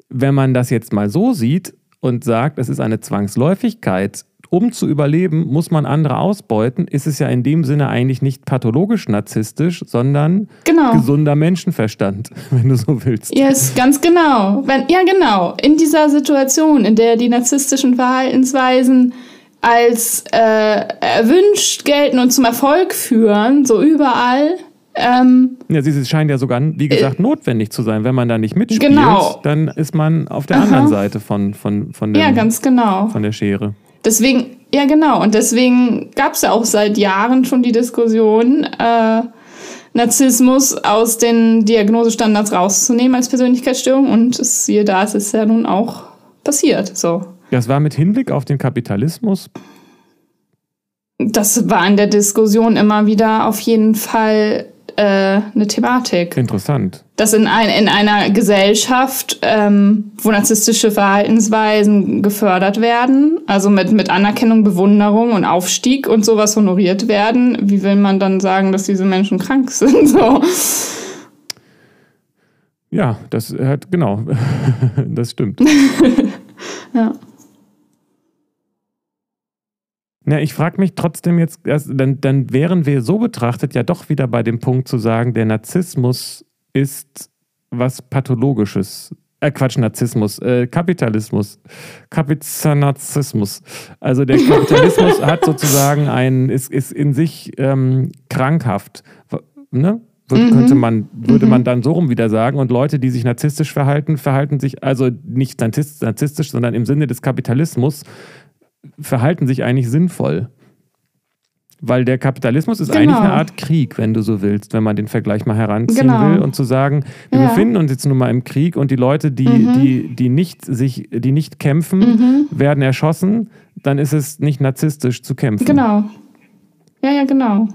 wenn man das jetzt mal so sieht und sagt, es ist eine Zwangsläufigkeit, um zu überleben, muss man andere ausbeuten, ist es ja in dem Sinne eigentlich nicht pathologisch narzisstisch, sondern genau. gesunder Menschenverstand, wenn du so willst. Yes, ganz genau. Wenn, ja, genau. In dieser Situation, in der die narzisstischen Verhaltensweisen als äh, erwünscht gelten und zum Erfolg führen, so überall. Ähm, ja, sie scheint ja sogar, wie gesagt, äh, notwendig zu sein. Wenn man da nicht mitspielt, genau. dann ist man auf der Aha. anderen Seite von, von, von, dem, ja, ganz genau. von der Schere. Deswegen, ja genau, und deswegen gab es ja auch seit Jahren schon die Diskussion, äh, Narzissmus aus den Diagnosestandards rauszunehmen als Persönlichkeitsstörung. Und siehe da, es ist ja nun auch passiert. So. Das war mit Hinblick auf den Kapitalismus? Das war in der Diskussion immer wieder auf jeden Fall äh, eine Thematik. Interessant. Dass in, ein, in einer Gesellschaft, ähm, wo narzisstische Verhaltensweisen gefördert werden, also mit, mit Anerkennung, Bewunderung und Aufstieg und sowas honoriert werden, wie will man dann sagen, dass diese Menschen krank sind? So. Ja, das hat, genau, das stimmt. ja. Na, ich frage mich trotzdem jetzt, dann, dann wären wir so betrachtet ja doch wieder bei dem Punkt zu sagen, der Narzissmus ist was Pathologisches. Äh, Quatsch, Narzissmus, äh, Kapitalismus, Kapitanarzismus. Also der Kapitalismus hat sozusagen ein, ist, ist in sich ähm, krankhaft. Ne? mhm. könnte man, würde mhm. man dann so rum wieder sagen. Und Leute, die sich narzisstisch verhalten, verhalten sich also nicht narzisstisch, sondern im Sinne des Kapitalismus verhalten sich eigentlich sinnvoll. Weil der Kapitalismus ist genau. eigentlich eine Art Krieg, wenn du so willst, wenn man den Vergleich mal heranziehen genau. will und zu sagen, wir ja. befinden uns jetzt nun mal im Krieg und die Leute, die, mhm. die, die, nicht, sich, die nicht kämpfen, mhm. werden erschossen, dann ist es nicht narzisstisch zu kämpfen. Genau. Ja, ja, genau.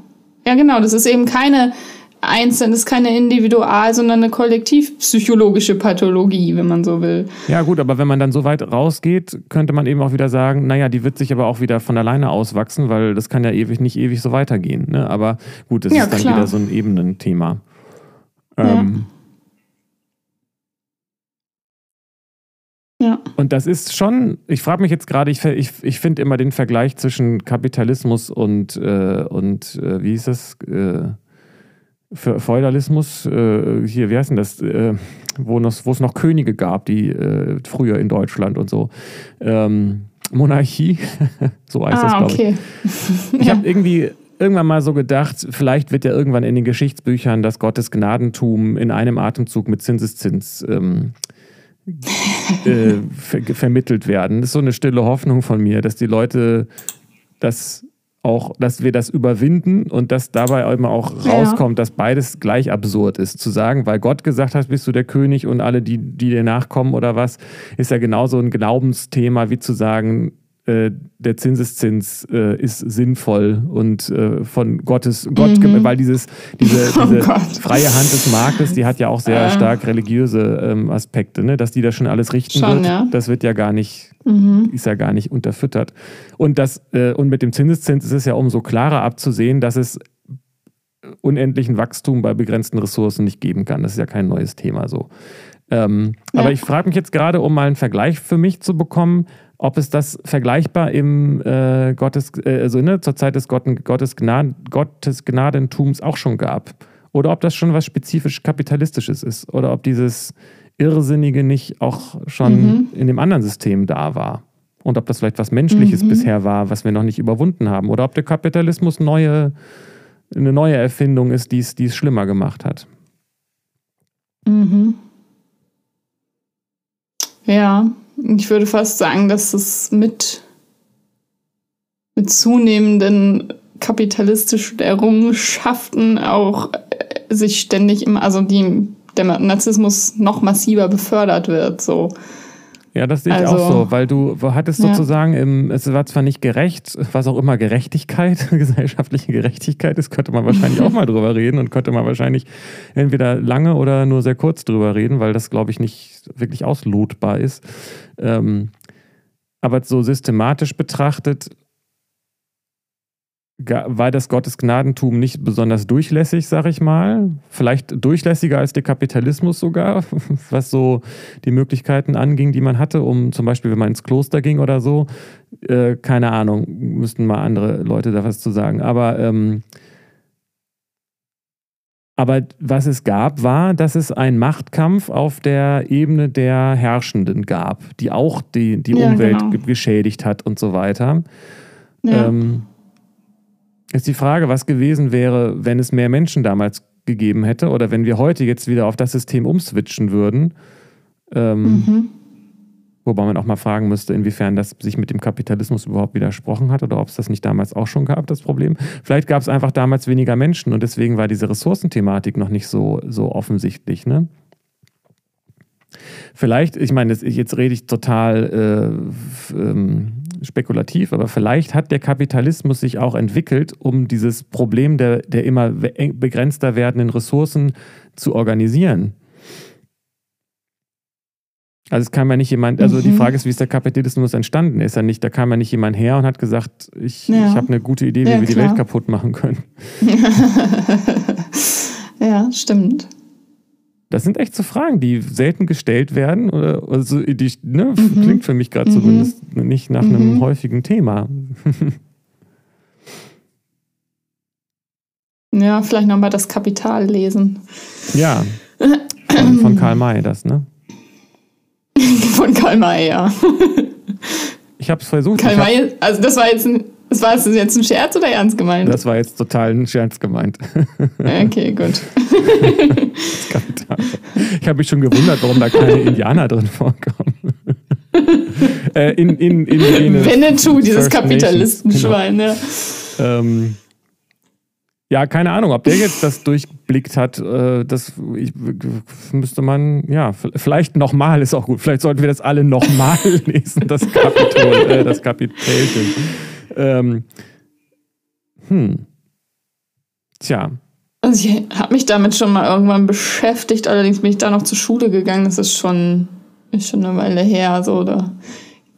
Ja, genau. Das ist eben keine einzeln, ist keine Individual, sondern eine kollektivpsychologische Pathologie, wenn man so will. Ja, gut, aber wenn man dann so weit rausgeht, könnte man eben auch wieder sagen, naja, die wird sich aber auch wieder von alleine auswachsen, weil das kann ja ewig nicht ewig so weitergehen. Ne? Aber gut, das ja, ist dann klar. wieder so ein Ebenenthema. Ähm, ja. Ja. Und das ist schon, ich frage mich jetzt gerade, ich, ich, ich finde immer den Vergleich zwischen Kapitalismus und, äh, und äh, wie hieß das? Äh, Feudalismus, äh, hier, wie heißt denn das, äh, wo, es noch Könige gab, die äh, früher in Deutschland und so. Ähm, Monarchie, so heißt ah, das, glaube okay. ich. Ich habe irgendwie irgendwann mal so gedacht, vielleicht wird ja irgendwann in den Geschichtsbüchern das Gottesgnadentum in einem Atemzug mit Zinseszins ähm, äh, ver vermittelt werden. Das ist so eine stille Hoffnung von mir, dass die Leute das auch, dass wir das überwinden und dass dabei immer auch rauskommt, ja. dass beides gleich absurd ist. Zu sagen, weil Gott gesagt hat, bist du der König und alle, die, die dir nachkommen oder was, ist ja genauso ein Glaubensthema, wie zu sagen, der Zinseszins äh, ist sinnvoll und äh, von Gottes Gott, mhm. weil dieses, diese, oh diese freie Hand des Marktes, die hat ja auch sehr stark religiöse ähm, Aspekte, ne? dass die das schon alles richten schon, wird. Ja. Das wird ja gar nicht, mhm. ist ja gar nicht unterfüttert. Und das, äh, und mit dem Zinseszins ist es ja umso klarer abzusehen, dass es unendlichen Wachstum bei begrenzten Ressourcen nicht geben kann. Das ist ja kein neues Thema so. Ähm, ja. Aber ich frage mich jetzt gerade, um mal einen Vergleich für mich zu bekommen, ob es das vergleichbar im äh, Gottes, äh, also ne, zur Zeit des Gottes, Gottes, Gnad, Gottes Gnadentums auch schon gab. Oder ob das schon was spezifisch Kapitalistisches ist. Oder ob dieses Irrsinnige nicht auch schon mhm. in dem anderen System da war. Und ob das vielleicht was Menschliches mhm. bisher war, was wir noch nicht überwunden haben. Oder ob der Kapitalismus neue, eine neue Erfindung ist, die es schlimmer gemacht hat. Mhm. Ja, ich würde fast sagen, dass es mit, mit zunehmenden kapitalistischen Errungenschaften auch äh, sich ständig immer, also die, der Narzissmus noch massiver befördert wird. So. Ja, das sehe ich also, auch so, weil du hattest sozusagen, im, es war zwar nicht gerecht, was auch immer Gerechtigkeit, gesellschaftliche Gerechtigkeit ist, könnte man wahrscheinlich auch mal drüber reden und könnte man wahrscheinlich entweder lange oder nur sehr kurz drüber reden, weil das, glaube ich, nicht wirklich auslotbar ist. Ähm, aber so systematisch betrachtet war das Gottesgnadentum nicht besonders durchlässig, sag ich mal. Vielleicht durchlässiger als der Kapitalismus sogar, was so die Möglichkeiten anging, die man hatte, um zum Beispiel, wenn man ins Kloster ging oder so. Äh, keine Ahnung, müssten mal andere Leute da was zu sagen. Aber, ähm, aber was es gab, war, dass es einen Machtkampf auf der Ebene der Herrschenden gab, die auch die, die ja, Umwelt genau. geschädigt hat und so weiter. Ja. Ähm, ist die Frage, was gewesen wäre, wenn es mehr Menschen damals gegeben hätte oder wenn wir heute jetzt wieder auf das System umswitchen würden. Ähm, mhm. Wobei man auch mal fragen müsste, inwiefern das sich mit dem Kapitalismus überhaupt widersprochen hat oder ob es das nicht damals auch schon gab, das Problem. Vielleicht gab es einfach damals weniger Menschen und deswegen war diese Ressourcenthematik noch nicht so, so offensichtlich. Ne? Vielleicht, ich meine, jetzt rede ich total äh, ähm, spekulativ, aber vielleicht hat der Kapitalismus sich auch entwickelt, um dieses Problem der, der immer begrenzter werdenden Ressourcen zu organisieren. Also es kam ja nicht jemand, also mhm. die Frage ist, wie ist der Kapitalismus entstanden? Ist er nicht, da kam ja nicht jemand her und hat gesagt, ich, ja. ich habe eine gute Idee, wie ja, wir klar. die Welt kaputt machen können. ja, stimmt. Das sind echt so Fragen, die selten gestellt werden. Oder, also die, ne, mhm. Klingt für mich gerade mhm. zumindest nicht nach mhm. einem häufigen Thema. ja, vielleicht nochmal das Kapital lesen. Ja. Von, von Karl May, das, ne? von Karl May, ja. ich habe es versucht. Karl May, also das war jetzt ein das war jetzt ein Scherz oder ernst gemeint? Das war jetzt total ein Scherz gemeint. Okay, gut. ich habe mich schon gewundert, warum da keine Indianer drin vorkommen. äh, in, in, in, in Winnetou, dieses Kapitalistenschwein, genau. ja. Ähm, ja, keine Ahnung, ob der jetzt das durchblickt hat. Äh, das ich, müsste man, ja, vielleicht nochmal ist auch gut. Vielleicht sollten wir das alle nochmal lesen, das Kapitol, äh, das Kapitelchen. Ähm, hm. Tja. Also ich habe mich damit schon mal irgendwann beschäftigt, allerdings bin ich da noch zur Schule gegangen. Das ist schon, ist schon eine Weile her. So, da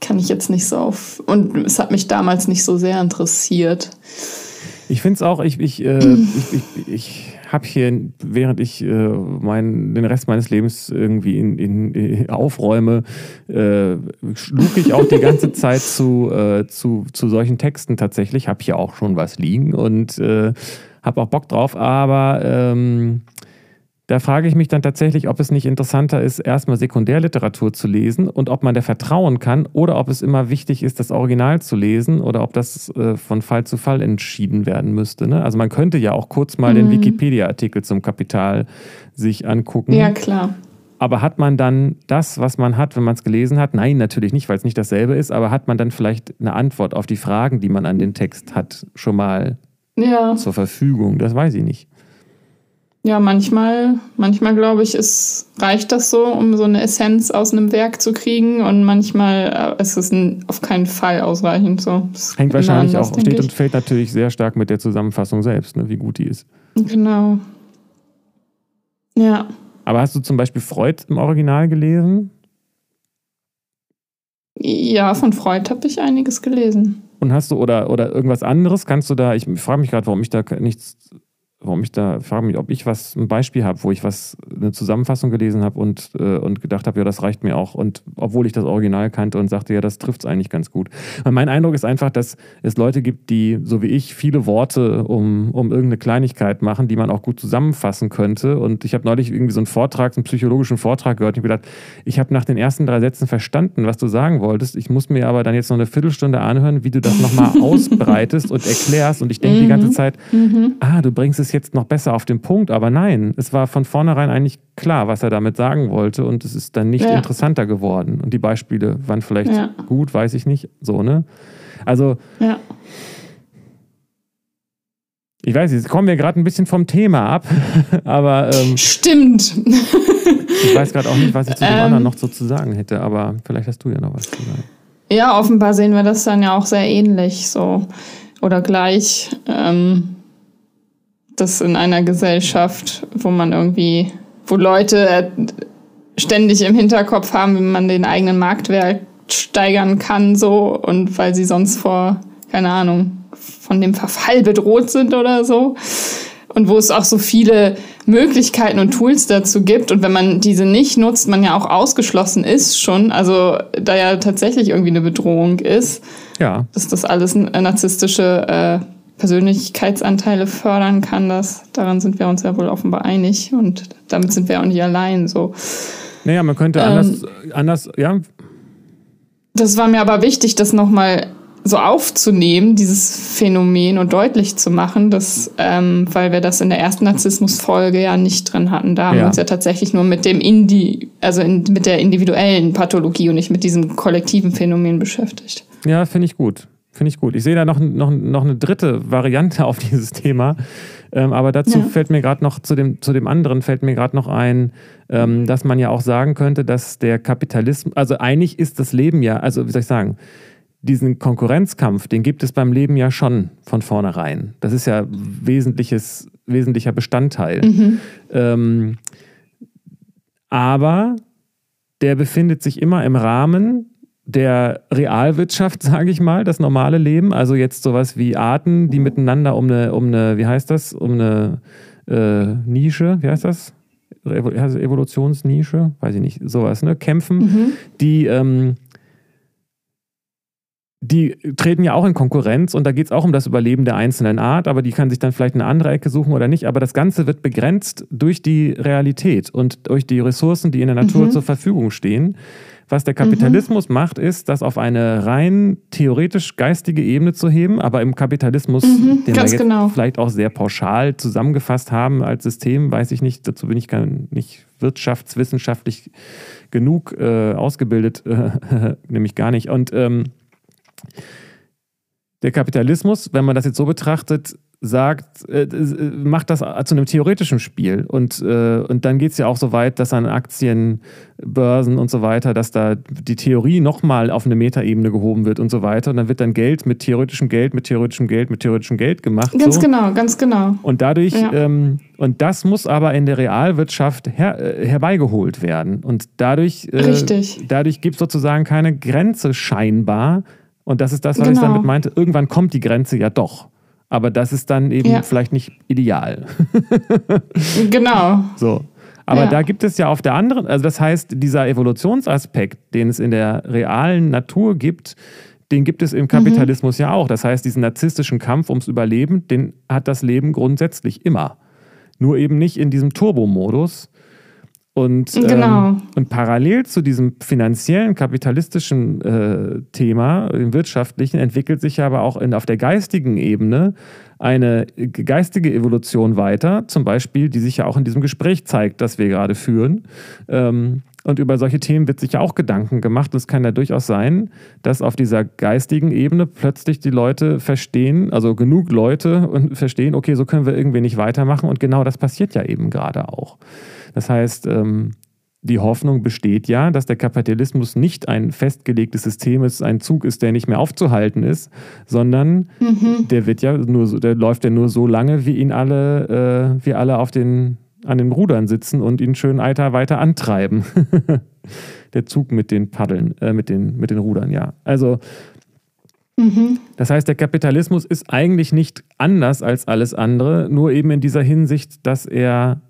kann ich jetzt nicht so auf. Und es hat mich damals nicht so sehr interessiert. Ich finde es auch, ich, ich, äh, ich, ich, ich habe hier, während ich äh, mein, den Rest meines Lebens irgendwie in, in, in aufräume, äh, schlug ich auch die ganze Zeit zu, äh, zu, zu solchen Texten tatsächlich. Habe hier auch schon was liegen und äh, habe auch Bock drauf, aber ähm, da frage ich mich dann tatsächlich, ob es nicht interessanter ist, erstmal Sekundärliteratur zu lesen und ob man der vertrauen kann oder ob es immer wichtig ist, das Original zu lesen oder ob das äh, von Fall zu Fall entschieden werden müsste. Ne? Also man könnte ja auch kurz mal mhm. den Wikipedia-Artikel zum Kapital sich angucken. Ja, klar. Aber hat man dann das, was man hat, wenn man es gelesen hat? Nein, natürlich nicht, weil es nicht dasselbe ist, aber hat man dann vielleicht eine Antwort auf die Fragen, die man an den Text hat, schon mal ja. zur Verfügung? Das weiß ich nicht. Ja, manchmal, manchmal glaube ich, ist, reicht das so, um so eine Essenz aus einem Werk zu kriegen und manchmal äh, ist es auf keinen Fall ausreichend so. Das Hängt wahrscheinlich anders, auch, steht ich. und fällt natürlich sehr stark mit der Zusammenfassung selbst, ne, wie gut die ist. Genau. Ja. Aber hast du zum Beispiel Freud im Original gelesen? Ja, von Freud habe ich einiges gelesen. Und hast du oder, oder irgendwas anderes? Kannst du da, ich frage mich gerade, warum ich da nichts warum ich da frage mich, ob ich was ein Beispiel habe, wo ich was eine Zusammenfassung gelesen habe und, äh, und gedacht habe, ja, das reicht mir auch. Und obwohl ich das Original kannte und sagte, ja, das trifft es eigentlich ganz gut. Und mein Eindruck ist einfach, dass es Leute gibt, die, so wie ich, viele Worte um, um irgendeine Kleinigkeit machen, die man auch gut zusammenfassen könnte. Und ich habe neulich irgendwie so einen Vortrag, einen psychologischen Vortrag gehört und ich habe gedacht, ich habe nach den ersten drei Sätzen verstanden, was du sagen wolltest. Ich muss mir aber dann jetzt noch eine Viertelstunde anhören, wie du das nochmal ausbreitest und erklärst. Und ich denke mhm. die ganze mhm. Zeit, mhm. ah, du bringst es jetzt noch besser auf den Punkt, aber nein, es war von vornherein eigentlich klar, was er damit sagen wollte und es ist dann nicht ja. interessanter geworden. Und die Beispiele waren vielleicht ja. gut, weiß ich nicht, so, ne? Also, ja. ich weiß nicht, jetzt kommen wir gerade ein bisschen vom Thema ab, aber. Ähm, Stimmt. ich weiß gerade auch nicht, was ich zu dem ähm, anderen noch so zu sagen hätte, aber vielleicht hast du ja noch was zu sagen. Ja, offenbar sehen wir das dann ja auch sehr ähnlich so oder gleich. Ähm, das in einer Gesellschaft, wo man irgendwie, wo Leute ständig im Hinterkopf haben, wie man den eigenen Marktwert steigern kann, so und weil sie sonst vor, keine Ahnung, von dem Verfall bedroht sind oder so. Und wo es auch so viele Möglichkeiten und Tools dazu gibt. Und wenn man diese nicht nutzt, man ja auch ausgeschlossen ist schon, also da ja tatsächlich irgendwie eine Bedrohung ist, ja. dass das alles narzisstische äh, Persönlichkeitsanteile fördern kann, das, daran sind wir uns ja wohl offenbar einig und damit sind wir auch nicht allein. So. Naja, man könnte anders, ähm, anders, ja. Das war mir aber wichtig, das nochmal so aufzunehmen, dieses Phänomen und deutlich zu machen, dass, ähm, weil wir das in der ersten Narzissmus-Folge ja nicht drin hatten. Da haben ja. wir uns ja tatsächlich nur mit dem Indi, also in, mit der individuellen Pathologie und nicht mit diesem kollektiven Phänomen beschäftigt. Ja, finde ich gut. Finde ich gut. Ich sehe da noch, noch, noch eine dritte Variante auf dieses Thema. Ähm, aber dazu ja. fällt mir gerade noch, zu dem, zu dem anderen fällt mir gerade noch ein, ähm, dass man ja auch sagen könnte, dass der Kapitalismus, also eigentlich ist das Leben ja, also wie soll ich sagen, diesen Konkurrenzkampf, den gibt es beim Leben ja schon von vornherein. Das ist ja wesentliches, wesentlicher Bestandteil. Mhm. Ähm, aber der befindet sich immer im Rahmen der Realwirtschaft, sage ich mal, das normale Leben. Also jetzt sowas wie Arten, die miteinander um eine, um eine wie heißt das, um eine äh, Nische, wie heißt das? Evolutionsnische, weiß ich nicht, sowas, ne? Kämpfen, mhm. die, ähm, die treten ja auch in Konkurrenz und da geht es auch um das Überleben der einzelnen Art, aber die kann sich dann vielleicht eine andere Ecke suchen oder nicht. Aber das Ganze wird begrenzt durch die Realität und durch die Ressourcen, die in der Natur mhm. zur Verfügung stehen. Was der Kapitalismus mhm. macht, ist, das auf eine rein theoretisch geistige Ebene zu heben, aber im Kapitalismus, mhm, den wir jetzt genau. vielleicht auch sehr pauschal zusammengefasst haben als System, weiß ich nicht, dazu bin ich gar nicht wirtschaftswissenschaftlich genug äh, ausgebildet, äh, nämlich gar nicht. Und ähm, der Kapitalismus, wenn man das jetzt so betrachtet, sagt, äh, äh, macht das zu einem theoretischen Spiel. Und, äh, und dann geht es ja auch so weit, dass an Aktien, Börsen und so weiter, dass da die Theorie nochmal auf eine Metaebene gehoben wird und so weiter. Und dann wird dann Geld mit theoretischem Geld, mit theoretischem Geld, mit theoretischem Geld gemacht. Ganz so. genau, ganz genau. Und dadurch, ja. ähm, und das muss aber in der Realwirtschaft her, äh, herbeigeholt werden. Und dadurch, äh, Richtig. dadurch gibt es sozusagen keine Grenze scheinbar. Und das ist das, was genau. ich damit meinte. Irgendwann kommt die Grenze ja doch. Aber das ist dann eben ja. vielleicht nicht ideal. genau. So. Aber ja. da gibt es ja auf der anderen, also das heißt, dieser Evolutionsaspekt, den es in der realen Natur gibt, den gibt es im Kapitalismus mhm. ja auch. Das heißt, diesen narzisstischen Kampf ums Überleben, den hat das Leben grundsätzlich immer. Nur eben nicht in diesem Turbo-Modus. Und, genau. ähm, und parallel zu diesem finanziellen, kapitalistischen äh, Thema, dem wirtschaftlichen, entwickelt sich aber auch in, auf der geistigen Ebene eine geistige Evolution weiter, zum Beispiel, die sich ja auch in diesem Gespräch zeigt, das wir gerade führen. Ähm, und über solche Themen wird sich ja auch Gedanken gemacht. Und es kann ja durchaus sein, dass auf dieser geistigen Ebene plötzlich die Leute verstehen, also genug Leute und verstehen, okay, so können wir irgendwie nicht weitermachen. Und genau das passiert ja eben gerade auch. Das heißt, ähm, die Hoffnung besteht ja, dass der Kapitalismus nicht ein festgelegtes System ist, ein Zug ist, der nicht mehr aufzuhalten ist, sondern mhm. der wird ja nur, der läuft ja nur so lange, wie ihn alle, äh, wir alle auf den an den Rudern sitzen und ihn schön weiter, weiter antreiben. Der Zug mit den Paddeln, äh, mit, den, mit den Rudern, ja. Also, mhm. das heißt, der Kapitalismus ist eigentlich nicht anders als alles andere, nur eben in dieser Hinsicht, dass er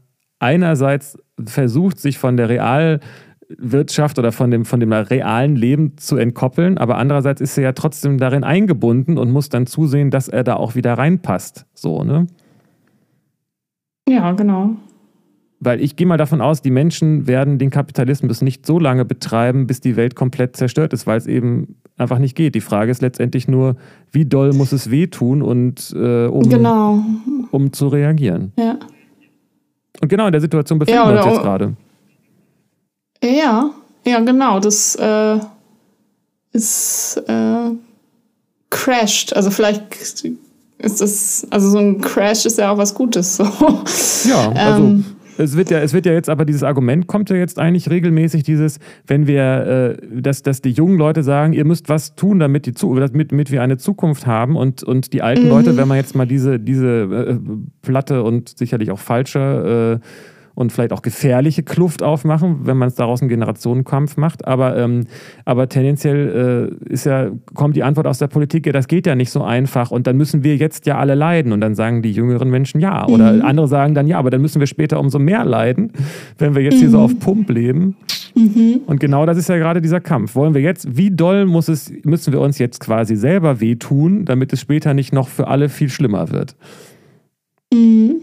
einerseits versucht, sich von der Realwirtschaft oder von dem, von dem realen Leben zu entkoppeln, aber andererseits ist er ja trotzdem darin eingebunden und muss dann zusehen, dass er da auch wieder reinpasst. So, ne? Ja, genau. Weil ich gehe mal davon aus, die Menschen werden den Kapitalismus nicht so lange betreiben, bis die Welt komplett zerstört ist, weil es eben einfach nicht geht. Die Frage ist letztendlich nur, wie doll muss es wehtun und äh, um, genau. um zu reagieren. Ja. Und genau in der Situation befinden ja, wir uns jetzt gerade. Ja, ja, genau. Das äh, ist äh, crashed. Also vielleicht ist das, also so ein Crash ist ja auch was Gutes. So. Ja, also. Ähm, es wird ja, es wird ja jetzt, aber dieses Argument kommt ja jetzt eigentlich regelmäßig, dieses, wenn wir, äh, dass, dass die jungen Leute sagen, ihr müsst was tun, damit, die, damit, damit wir eine Zukunft haben und, und die alten mhm. Leute, wenn man jetzt mal diese, diese äh, platte und sicherlich auch falsche äh, und vielleicht auch gefährliche Kluft aufmachen, wenn man es daraus einen Generationenkampf macht. Aber, ähm, aber tendenziell äh, ist ja, kommt die Antwort aus der Politik, ja, das geht ja nicht so einfach und dann müssen wir jetzt ja alle leiden. Und dann sagen die jüngeren Menschen ja. Oder mhm. andere sagen dann ja, aber dann müssen wir später umso mehr leiden, wenn wir jetzt mhm. hier so mhm. auf Pump leben. Mhm. Und genau das ist ja gerade dieser Kampf. Wollen wir jetzt, wie doll muss es, müssen wir uns jetzt quasi selber wehtun, damit es später nicht noch für alle viel schlimmer wird? Mhm.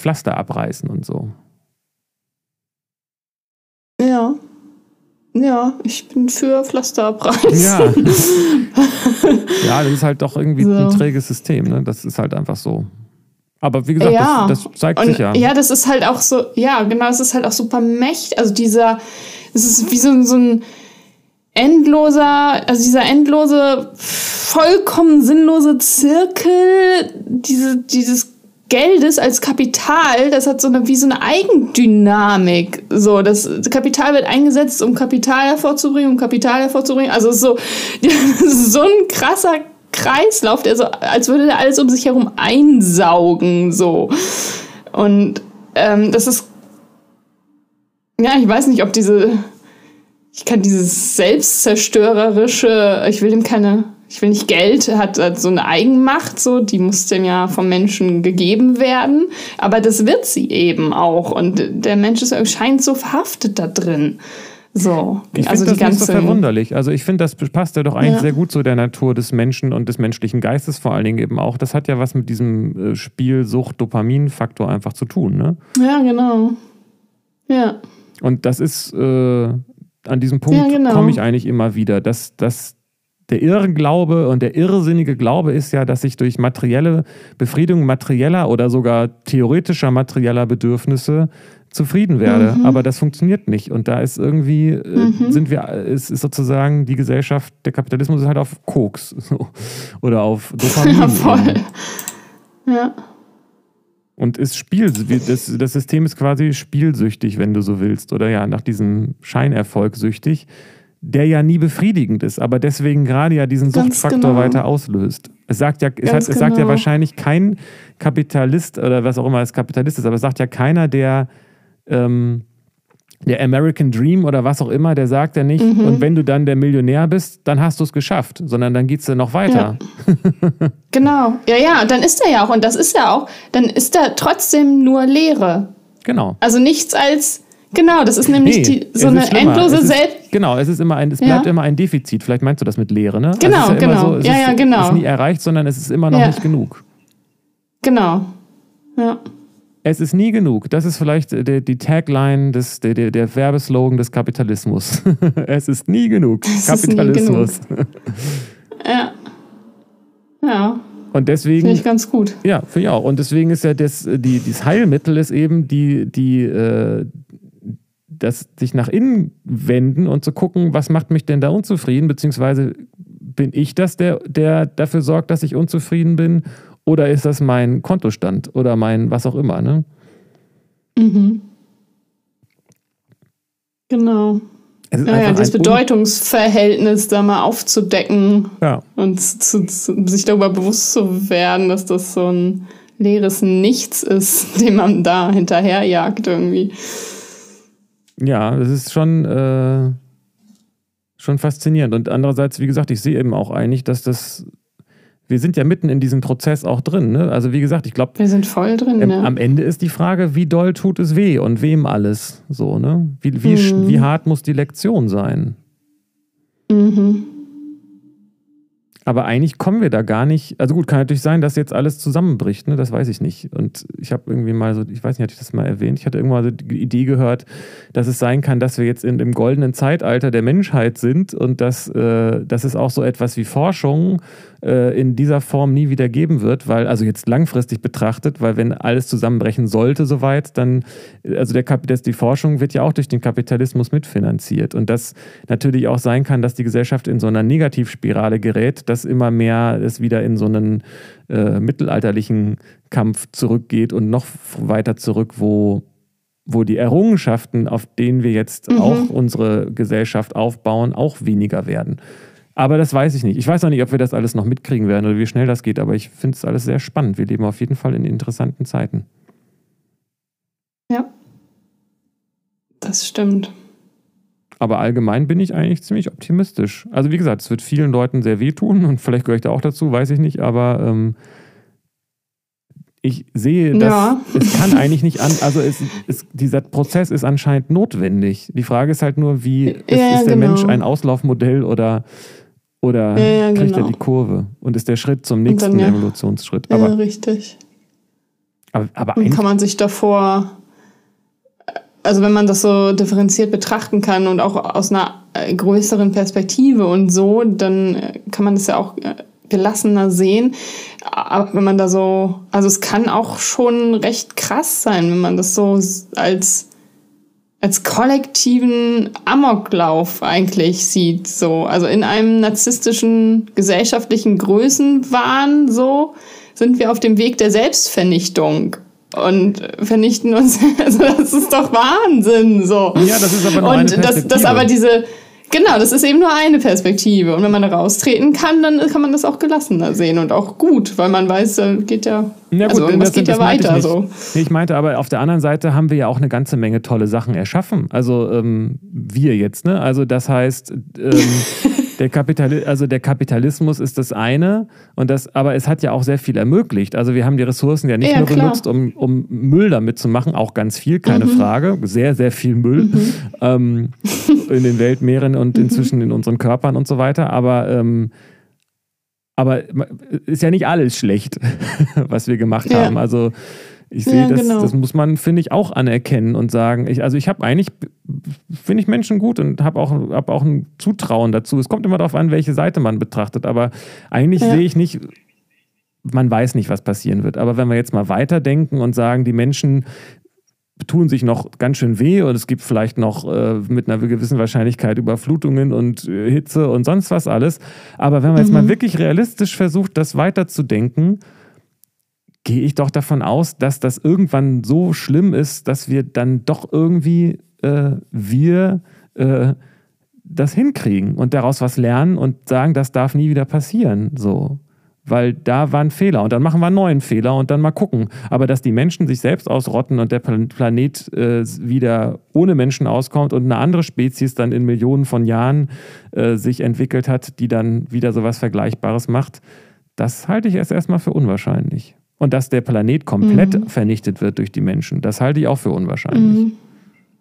Pflaster abreißen und so. Ja. Ja, ich bin für Pflaster abreißen. Ja. ja, das ist halt doch irgendwie so. ein träges System. Ne? Das ist halt einfach so. Aber wie gesagt, ja. das, das, zeigt und, sich ja. Ja, das ist halt auch so, ja, genau, es ist halt auch super mächtig. Also dieser, es ist wie so, so ein endloser, also dieser endlose, vollkommen sinnlose Zirkel, diese, dieses Geldes als Kapital, das hat so eine wie so eine Eigendynamik. So, das Kapital wird eingesetzt, um Kapital hervorzubringen, um Kapital hervorzubringen. Also so, so ein krasser Kreislauf, der so, als würde der alles um sich herum einsaugen. So. Und ähm, das ist. Ja, ich weiß nicht, ob diese. Ich kann dieses selbstzerstörerische, ich will dem keine ich will nicht Geld, hat, hat so eine Eigenmacht, so, die muss dem ja vom Menschen gegeben werden. Aber das wird sie eben auch. Und der Mensch ist, scheint so verhaftet da drin. So, ich also finde das nicht so verwunderlich. Also ich finde, das passt ja doch eigentlich ja. sehr gut zu der Natur des Menschen und des menschlichen Geistes vor allen Dingen eben auch. Das hat ja was mit diesem äh, Spielsucht-Dopamin-Faktor einfach zu tun, ne? Ja, genau. Ja. Und das ist, äh, an diesem Punkt ja, genau. komme ich eigentlich immer wieder, dass, dass der Irrglaube und der irrsinnige Glaube ist ja, dass ich durch materielle Befriedigung materieller oder sogar theoretischer materieller Bedürfnisse zufrieden werde. Mhm. Aber das funktioniert nicht. Und da ist irgendwie, äh, mhm. sind wir, es ist sozusagen die Gesellschaft, der Kapitalismus ist halt auf Koks so. oder auf Dopamin. Ja, voll. Ja. Und ist Spiel, das, das System ist quasi spielsüchtig, wenn du so willst. Oder ja, nach diesem Scheinerfolg süchtig der ja nie befriedigend ist, aber deswegen gerade ja diesen Ganz Suchtfaktor genau. weiter auslöst. Es sagt ja, es, hat, es sagt ja genau. wahrscheinlich kein Kapitalist oder was auch immer es Kapitalist ist, aber es sagt ja keiner, der ähm, der American Dream oder was auch immer, der sagt ja nicht, mhm. und wenn du dann der Millionär bist, dann hast du es geschafft, sondern dann geht es ja noch weiter. Ja. genau, ja, ja, und dann ist er ja auch, und das ist ja auch, dann ist da trotzdem nur Leere. Genau. Also nichts als Genau, das ist nämlich Nee, die, so eine endlose Selbst. Genau, es ist immer ein, es bleibt Ja. immer ein Defizit. Vielleicht meinst du das mit Leere, ne? Genau, also es ist ja genau. So, es Ja, ist, ja, genau. Es ist nie erreicht, sondern es ist immer noch Ja. nicht genug. Genau. Ja. Es ist nie genug. Das ist vielleicht äh, die, die Tagline, des, der, der, der Werbeslogan des Kapitalismus. es ist nie genug. Es ist nie Kapitalismus. Ja. Ja, Und finde deswegen, ich ganz gut. ja, finde ich auch. Und deswegen ist ja das, die, dieses Heilmittel ist eben die, die, äh, das sich nach innen wenden und zu gucken, was macht mich denn da unzufrieden, beziehungsweise bin ich das, der, der dafür sorgt, dass ich unzufrieden bin, oder ist das mein Kontostand oder mein was auch immer, ne? Mhm. Genau. Ist Ja, dieses Bedeutungsverhältnis da mal aufzudecken Ja, und zu, zu, sich darüber bewusst zu werden, dass das so ein leeres Nichts ist, dem man da hinterherjagt irgendwie. Ja, das ist schon, äh, schon faszinierend. Und andererseits, wie gesagt, ich sehe eben auch eigentlich, dass das, wir sind ja mitten in diesem Prozess auch drin. Ne? Also wie gesagt, ich glaube, Wir sind voll drin, ähm, ne? am Ende ist die Frage, wie doll tut es weh und wem alles. So, ne? Wie, wie, Mhm. wie hart muss die Lektion sein? Mhm. Aber eigentlich kommen wir da gar nicht. Also gut, kann natürlich sein, dass jetzt alles zusammenbricht, ne? Das weiß ich nicht. Und ich habe irgendwie mal so, ich weiß nicht, hatte ich das mal erwähnt? Ich hatte irgendwann so die Idee gehört, dass es sein kann, dass wir jetzt in dem goldenen Zeitalter der Menschheit sind und dass, äh, dass es auch so etwas wie Forschung äh, in dieser Form nie wieder geben wird, weil, also jetzt langfristig betrachtet, weil wenn alles zusammenbrechen sollte soweit, dann, also der Kap das, die Forschung wird ja auch durch den Kapitalismus mitfinanziert. Und das natürlich auch sein kann, dass die Gesellschaft in so einer Negativspirale gerät, dass immer mehr es wieder in so einen äh, mittelalterlichen Kampf zurückgeht und noch weiter zurück, wo, wo die Errungenschaften, auf denen wir jetzt Mhm. auch unsere Gesellschaft aufbauen, auch weniger werden. Aber das weiß ich nicht. Ich weiß auch nicht, ob wir das alles noch mitkriegen werden oder wie schnell das geht, aber ich finde es alles sehr spannend. Wir leben auf jeden Fall in interessanten Zeiten. Ja. Das stimmt. Aber allgemein bin ich eigentlich ziemlich optimistisch. Also wie gesagt, es wird vielen Leuten sehr wehtun und vielleicht gehöre ich da auch dazu, weiß ich nicht, aber ähm, ich sehe, dass Ja. es kann eigentlich nicht an, also es, es, dieser Prozess ist anscheinend notwendig. Die Frage ist halt nur, wie ist, Ja, ja, ist der genau. Mensch ein Auslaufmodell oder, oder Ja, ja, kriegt er genau. die Kurve und ist der Schritt zum nächsten dann, ja. Evolutionsschritt. Ja, Aber, richtig. aber, aber Und kann man sich davor, also wenn man das so differenziert betrachten kann und auch aus einer größeren Perspektive und so, dann äh, kann man das ja auch äh, gelassener sehen. Aber wenn man da so, also es kann auch schon recht krass sein, wenn man das so als als kollektiven Amoklauf eigentlich sieht, so. Also in einem narzisstischen gesellschaftlichen Größenwahn, so, sind wir auf dem Weg der Selbstvernichtung und vernichten uns. Also das ist doch Wahnsinn, so. ja, das ist aber nur Und das, das aber diese, genau, das ist eben nur eine Perspektive. Und wenn man da raustreten kann, dann kann man das auch gelassener sehen und auch gut, weil man weiß, da geht ja, Ja, gut, also das- geht ja das ich weiter, nicht. so. Nee, ich meinte aber, auf der anderen Seite haben wir ja auch eine ganze Menge tolle Sachen erschaffen. Also ähm, wir jetzt, ne? Also das heißt, ähm, der, Kapitali also der Kapitalismus ist das eine, und das, aber es hat ja auch sehr viel ermöglicht. Also wir haben die Ressourcen ja nicht Ja, nur klar. benutzt, um, um Müll damit zu machen, auch ganz viel, keine Frage. Sehr, sehr viel Müll ähm, in den Weltmeeren und inzwischen in unseren Körpern und so weiter. Aber ähm, aber ist ja nicht alles schlecht, was wir gemacht Ja. haben. Also ich sehe, Ja, das, genau. das muss man, finde ich, auch anerkennen und sagen. Ich, also ich habe eigentlich, finde ich Menschen gut und habe auch, hab auch ein Zutrauen dazu. Es kommt immer darauf an, welche Seite man betrachtet. Aber eigentlich Ja. sehe ich nicht, man weiß nicht, was passieren wird. Aber wenn wir jetzt mal weiterdenken und sagen, die Menschen tun sich noch ganz schön weh und es gibt vielleicht noch äh, mit einer gewissen Wahrscheinlichkeit Überflutungen und äh, Hitze und sonst was alles. Aber wenn man jetzt mal wirklich realistisch versucht, das weiterzudenken, gehe ich doch davon aus, dass das irgendwann so schlimm ist, dass wir dann doch irgendwie äh, wir äh, das hinkriegen und daraus was lernen und sagen, das darf nie wieder passieren. So. Weil da war ein Fehler und dann machen wir einen neuen Fehler und dann mal gucken. Aber dass die Menschen sich selbst ausrotten und der Plan- Planet äh, wieder ohne Menschen auskommt und eine andere Spezies dann in Millionen von Jahren äh, sich entwickelt hat, die dann wieder sowas Vergleichbares macht, das halte ich erst erstmal für unwahrscheinlich. Und dass der Planet komplett vernichtet wird durch die Menschen, das halte ich auch für unwahrscheinlich. Mhm.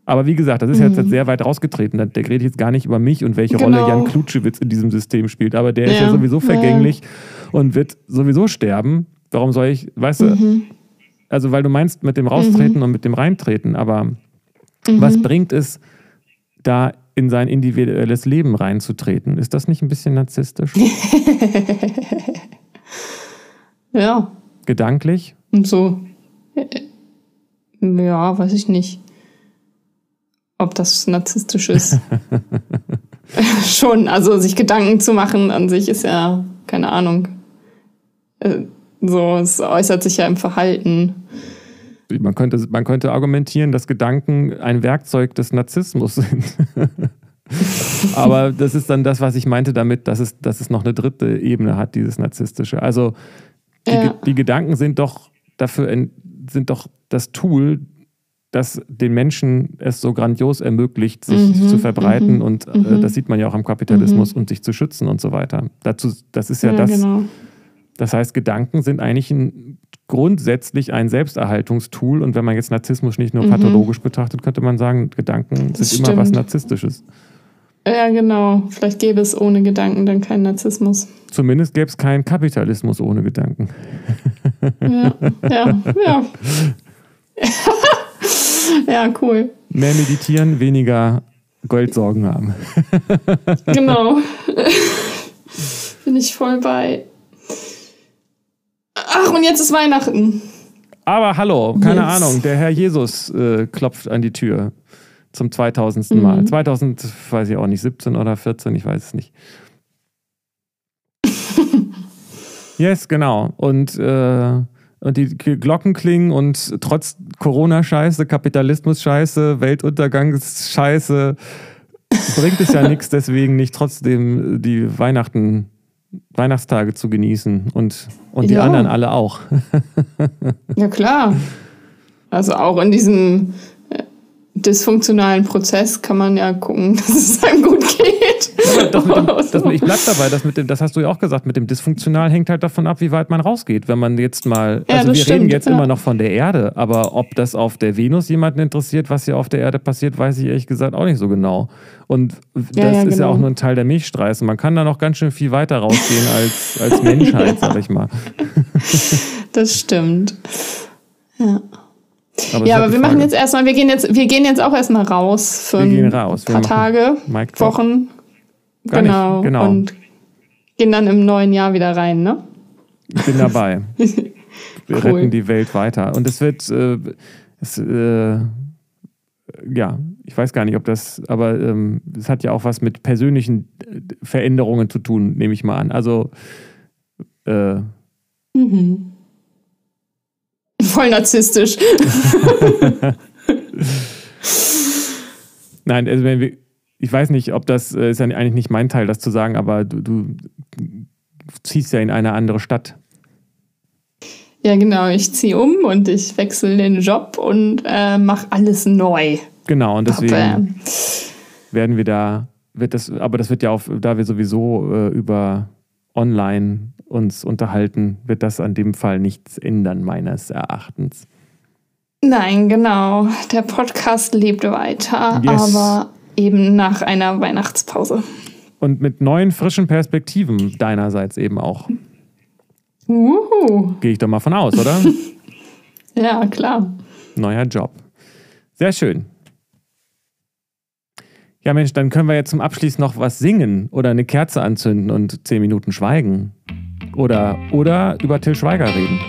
Aber wie gesagt, das ist mhm. jetzt sehr weit rausgetreten. Der redet jetzt gar nicht über mich und welche genau. Rolle Jan Klutschewitz in diesem System spielt. Aber der ja. ist ja sowieso vergänglich ja. und wird sowieso sterben. Warum soll ich, weißt mhm. du, also weil du meinst mit dem Raustreten mhm. und mit dem Reintreten, aber mhm. was bringt es, da in sein individuelles Leben reinzutreten? Ist das nicht ein bisschen narzisstisch? ja. Gedanklich? Und so. Ja, weiß ich nicht. Ob das narzisstisch ist. Schon, also sich Gedanken zu machen an sich ist ja, keine Ahnung. Äh, so, es äußert sich ja im Verhalten. Man könnte, man könnte argumentieren, dass Gedanken ein Werkzeug des Narzissmus sind. Aber das ist dann das, was ich meinte damit, dass es, dass es noch eine dritte Ebene hat, dieses Narzisstische. Also die, ja. die Gedanken sind doch dafür sind doch das Tool, das den Menschen es so grandios ermöglicht, sich mhm, zu verbreiten. Mhm, und äh, mhm. das sieht man ja auch am Kapitalismus mhm. und sich zu schützen und so weiter. Dazu, das ist ja, ja das. Genau. Das heißt, Gedanken sind eigentlich ein, grundsätzlich ein Selbsterhaltungstool. Und wenn man jetzt Narzissmus nicht nur mhm. pathologisch betrachtet, könnte man sagen, Gedanken das sind stimmt. immer was Narzisstisches. Ja, genau. Vielleicht gäbe es ohne Gedanken dann keinen Narzissmus. Zumindest gäbe es keinen Kapitalismus ohne Gedanken. Ja, ja, ja. ja, cool. Mehr meditieren, weniger Goldsorgen haben. genau. Bin ich voll bei. Ach, und jetzt ist Weihnachten. Aber hallo, keine yes. Ahnung, der Herr Jesus äh, klopft an die Tür zum 2000. Mhm. Mal. 2000, weiß ich auch nicht, 17 oder 14, ich weiß es nicht. yes, genau. Und, äh, und die Glocken klingen und trotz Corona-Scheiße, Kapitalismus-Scheiße, Weltuntergangs-Scheiße bringt es ja nichts, deswegen nicht trotzdem die Weihnachten Weihnachtstage zu genießen und, und die ja. anderen alle auch. ja, klar. Also auch in diesem dysfunktionalen Prozess kann man ja gucken, dass es einem gut geht. Das dem, das, ich bleib dabei, das, mit dem, das hast du ja auch gesagt, mit dem Dysfunktional hängt halt davon ab, wie weit man rausgeht. Wenn man jetzt mal, ja, also wir stimmt, reden jetzt ja. immer noch von der Erde, aber ob das auf der Venus jemanden interessiert, was hier auf der Erde passiert, weiß ich ehrlich gesagt auch nicht so genau. Und das ist genau. ja auch nur ein Teil der Milchstreifen. Man kann da noch ganz schön viel weiter rausgehen als, als Menschheit, sag ich mal. das stimmt. Ja. Aber ja, aber wir machen jetzt erstmal, wir gehen jetzt, wir gehen jetzt auch erstmal raus für ein raus. paar Tage, Wochen. Genau. Genau. Und gehen dann im neuen Jahr wieder rein, ne? Ich bin dabei. wir cool. retten die Welt weiter. Und es wird, äh, es, äh, ja, ich weiß gar nicht, ob das, aber ähm, es ähm, hat ja auch was mit persönlichen äh, Veränderungen zu tun, nehme ich mal an. Also, äh, mhm. Voll narzisstisch. Nein, also wenn wir, ich weiß nicht, ob das äh, ist ja eigentlich nicht mein Teil, das zu sagen, aber du, du ziehst ja in eine andere Stadt. Ja, genau. Ich ziehe um und ich wechsle den Job und äh, mache alles neu. Genau, und deswegen Papa. werden wir da, wird das, aber das wird ja auch, da wir sowieso äh, über online uns unterhalten, wird das an dem Fall nichts ändern, meines Erachtens. Nein, genau. Der Podcast lebt weiter, yes. aber eben nach einer Weihnachtspause. Und mit neuen, frischen Perspektiven deinerseits eben auch. Uhu. Gehe ich doch mal von aus, oder? ja, klar. Neuer Job. Sehr schön. Ja, Mensch, dann können wir jetzt zum Abschluss noch was singen oder eine Kerze anzünden und zehn Minuten schweigen. Oder, oder über Till Schweiger reden.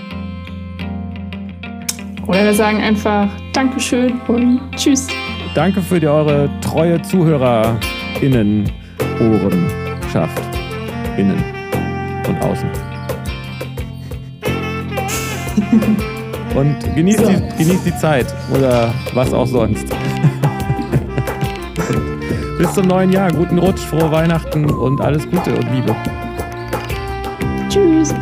Oder wir sagen einfach Dankeschön und Tschüss. Danke für die, eure treue ZuhörerInnen, Ohrenschaft, innen und außen. und genießt, so. die, genießt die Zeit oder was auch sonst. Bis zum neuen Jahr. Guten Rutsch, frohe Weihnachten und alles Gute und Liebe. Tschüss.